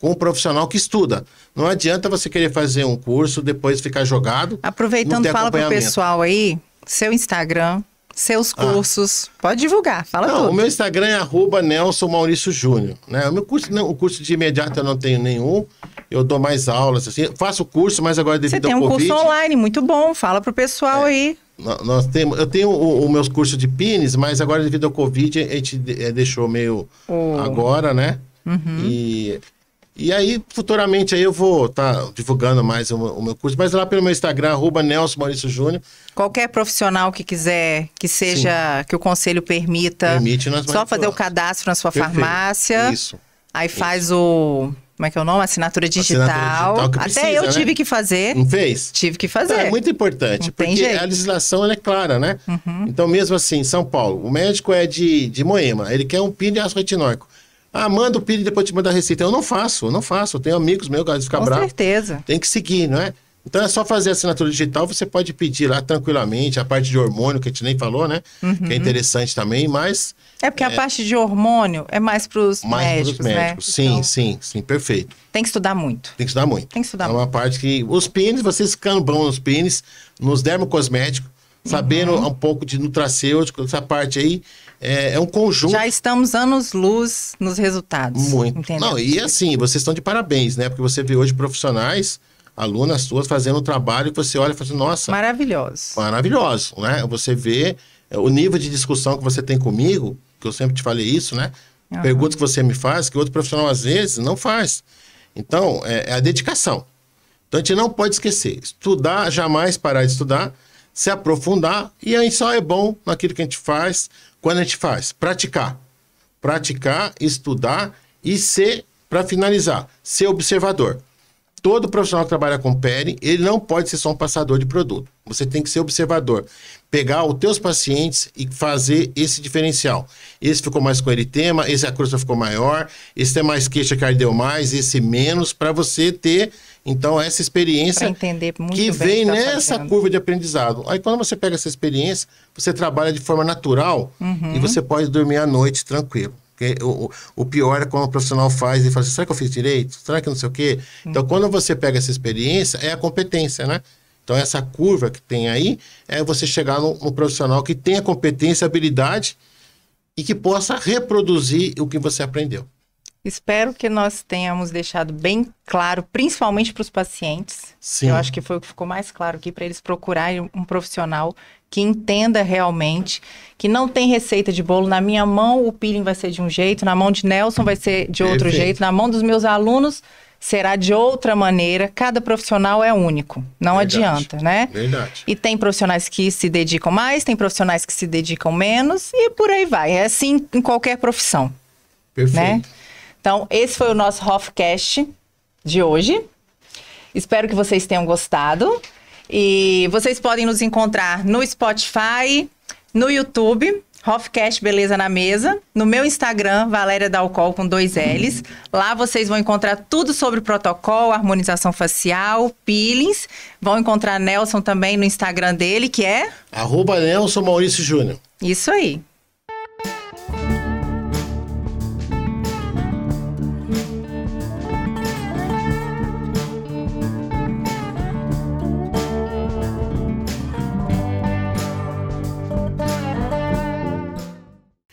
com um profissional que estuda. Não adianta você querer fazer um curso, depois ficar jogado. Aproveitando, fala para o pessoal aí, seu Instagram, seus ah. cursos. Ah. Pode divulgar, fala não, tudo. O meu Instagram é arroba Nelson Maurício Júnior. Né? O meu curso, não, o curso de imediato eu não tenho nenhum. Eu dou mais aulas, assim. Faço curso, mas agora devido ao Covid... Você tem um curso online muito bom. Fala pro pessoal é, aí. Nós temos, eu tenho o, o meus cursos de pines, mas agora devido ao Covid a gente é, deixou meio oh. agora, né? Uhum. E e aí, futuramente, aí eu vou estar tá divulgando mais o, o, meu curso. Mas lá pelo meu Instagram, arroba Nelson Maurício Júnior. Qualquer profissional que quiser, que seja, Sim. que o conselho permita. Permite, nós Só fazer o cadastro na sua Perfeito. farmácia. Isso. Aí faz Isso. o. Como é que é o nome? Assinatura digital. Assinatura digital Até eu né? tive que fazer. Não fez? Tive que fazer. É muito importante, porque a legislação é clara, né? Uhum. Então, mesmo assim, São Paulo, o médico é de, de Moema, ele quer um PIN de ácido retinóico. Ah, manda o PIN e depois te manda a receita. Eu não faço, eu não faço. Eu tenho amigos meus que ficam bravos. Com certeza. Tem que seguir, não é? Então é só fazer a assinatura digital, você pode pedir lá tranquilamente, a parte de hormônio, que a gente nem falou, né? Uhum. Que é interessante também, mas. É porque é, a parte de hormônio é mais para os médicos. Mais médicos, né? sim, então, sim, sim, perfeito. Tem que estudar muito. Tem que estudar muito. Tem que estudar é muito. uma parte que. Os pins, vocês ficando bons nos pins, nos dermocosméticos, sabendo Uhum. um pouco de nutracêutico, essa parte aí. É, é um conjunto. Já estamos anos-luz nos resultados. Muito. Entendeu? Não, e assim, vocês estão de parabéns, né? Porque você vê hoje profissionais, alunas suas, fazendo um trabalho que você olha e fala assim, nossa. Maravilhoso. Maravilhoso, né? Você vê é, o nível de discussão que você tem comigo, que eu sempre te falei isso, né? Uhum. Perguntas que você me faz, que outro profissional às vezes não faz. Então, é, é a dedicação. Então a gente não pode esquecer. Estudar, jamais parar de estudar, se aprofundar, e aí só é bom naquilo que a gente faz, quando a gente faz? Praticar. Praticar, estudar e ser, para finalizar, ser observador. Todo profissional que trabalha com pele, ele não pode ser só um passador de produto. Você tem que ser observador. Pegar os teus pacientes e fazer esse diferencial. Esse ficou mais com eritema, esse a crosta ficou maior, esse tem mais queixa que ardeu mais, esse menos, para você ter, então, essa experiência que vem que tá nessa fazendo. curva de aprendizado. Aí, quando você pega essa experiência, você trabalha de forma natural Uhum. e você pode dormir à noite tranquilo. Porque o, o- pior é quando o profissional faz e fala assim, será que eu fiz direito? Será que não sei o quê? Então, Uhum. quando você pega essa experiência, é a competência, né? Então, essa curva que tem aí é você chegar no, no profissional que tenha competência, habilidade e que possa reproduzir o que você aprendeu. Espero que nós tenhamos deixado bem claro, principalmente para os pacientes. Sim. Eu acho que foi o que ficou mais claro aqui, para eles procurarem um profissional que entenda realmente, que não tem receita de bolo. Na minha mão, o peeling vai ser de um jeito, na mão de Nelson vai ser de outro Perfeito. jeito, na mão dos meus alunos será de outra maneira. Cada profissional é único, não Verdade. adianta, né? Verdade. E tem profissionais que se dedicam mais, tem profissionais que se dedicam menos, e por aí vai. É assim em qualquer profissão Perfeito. né? Então, esse foi o nosso Hofcast de hoje. Espero que vocês tenham gostado. E vocês podem nos encontrar no Spotify, no YouTube, Hofcast Beleza na Mesa, no meu Instagram, Valéria Dalcol com dois L's. Lá vocês vão encontrar tudo sobre protocolo, harmonização facial, peelings. Vão encontrar Nelson também no Instagram dele, que é Arroba Nelson Maurício Júnior. isso aí.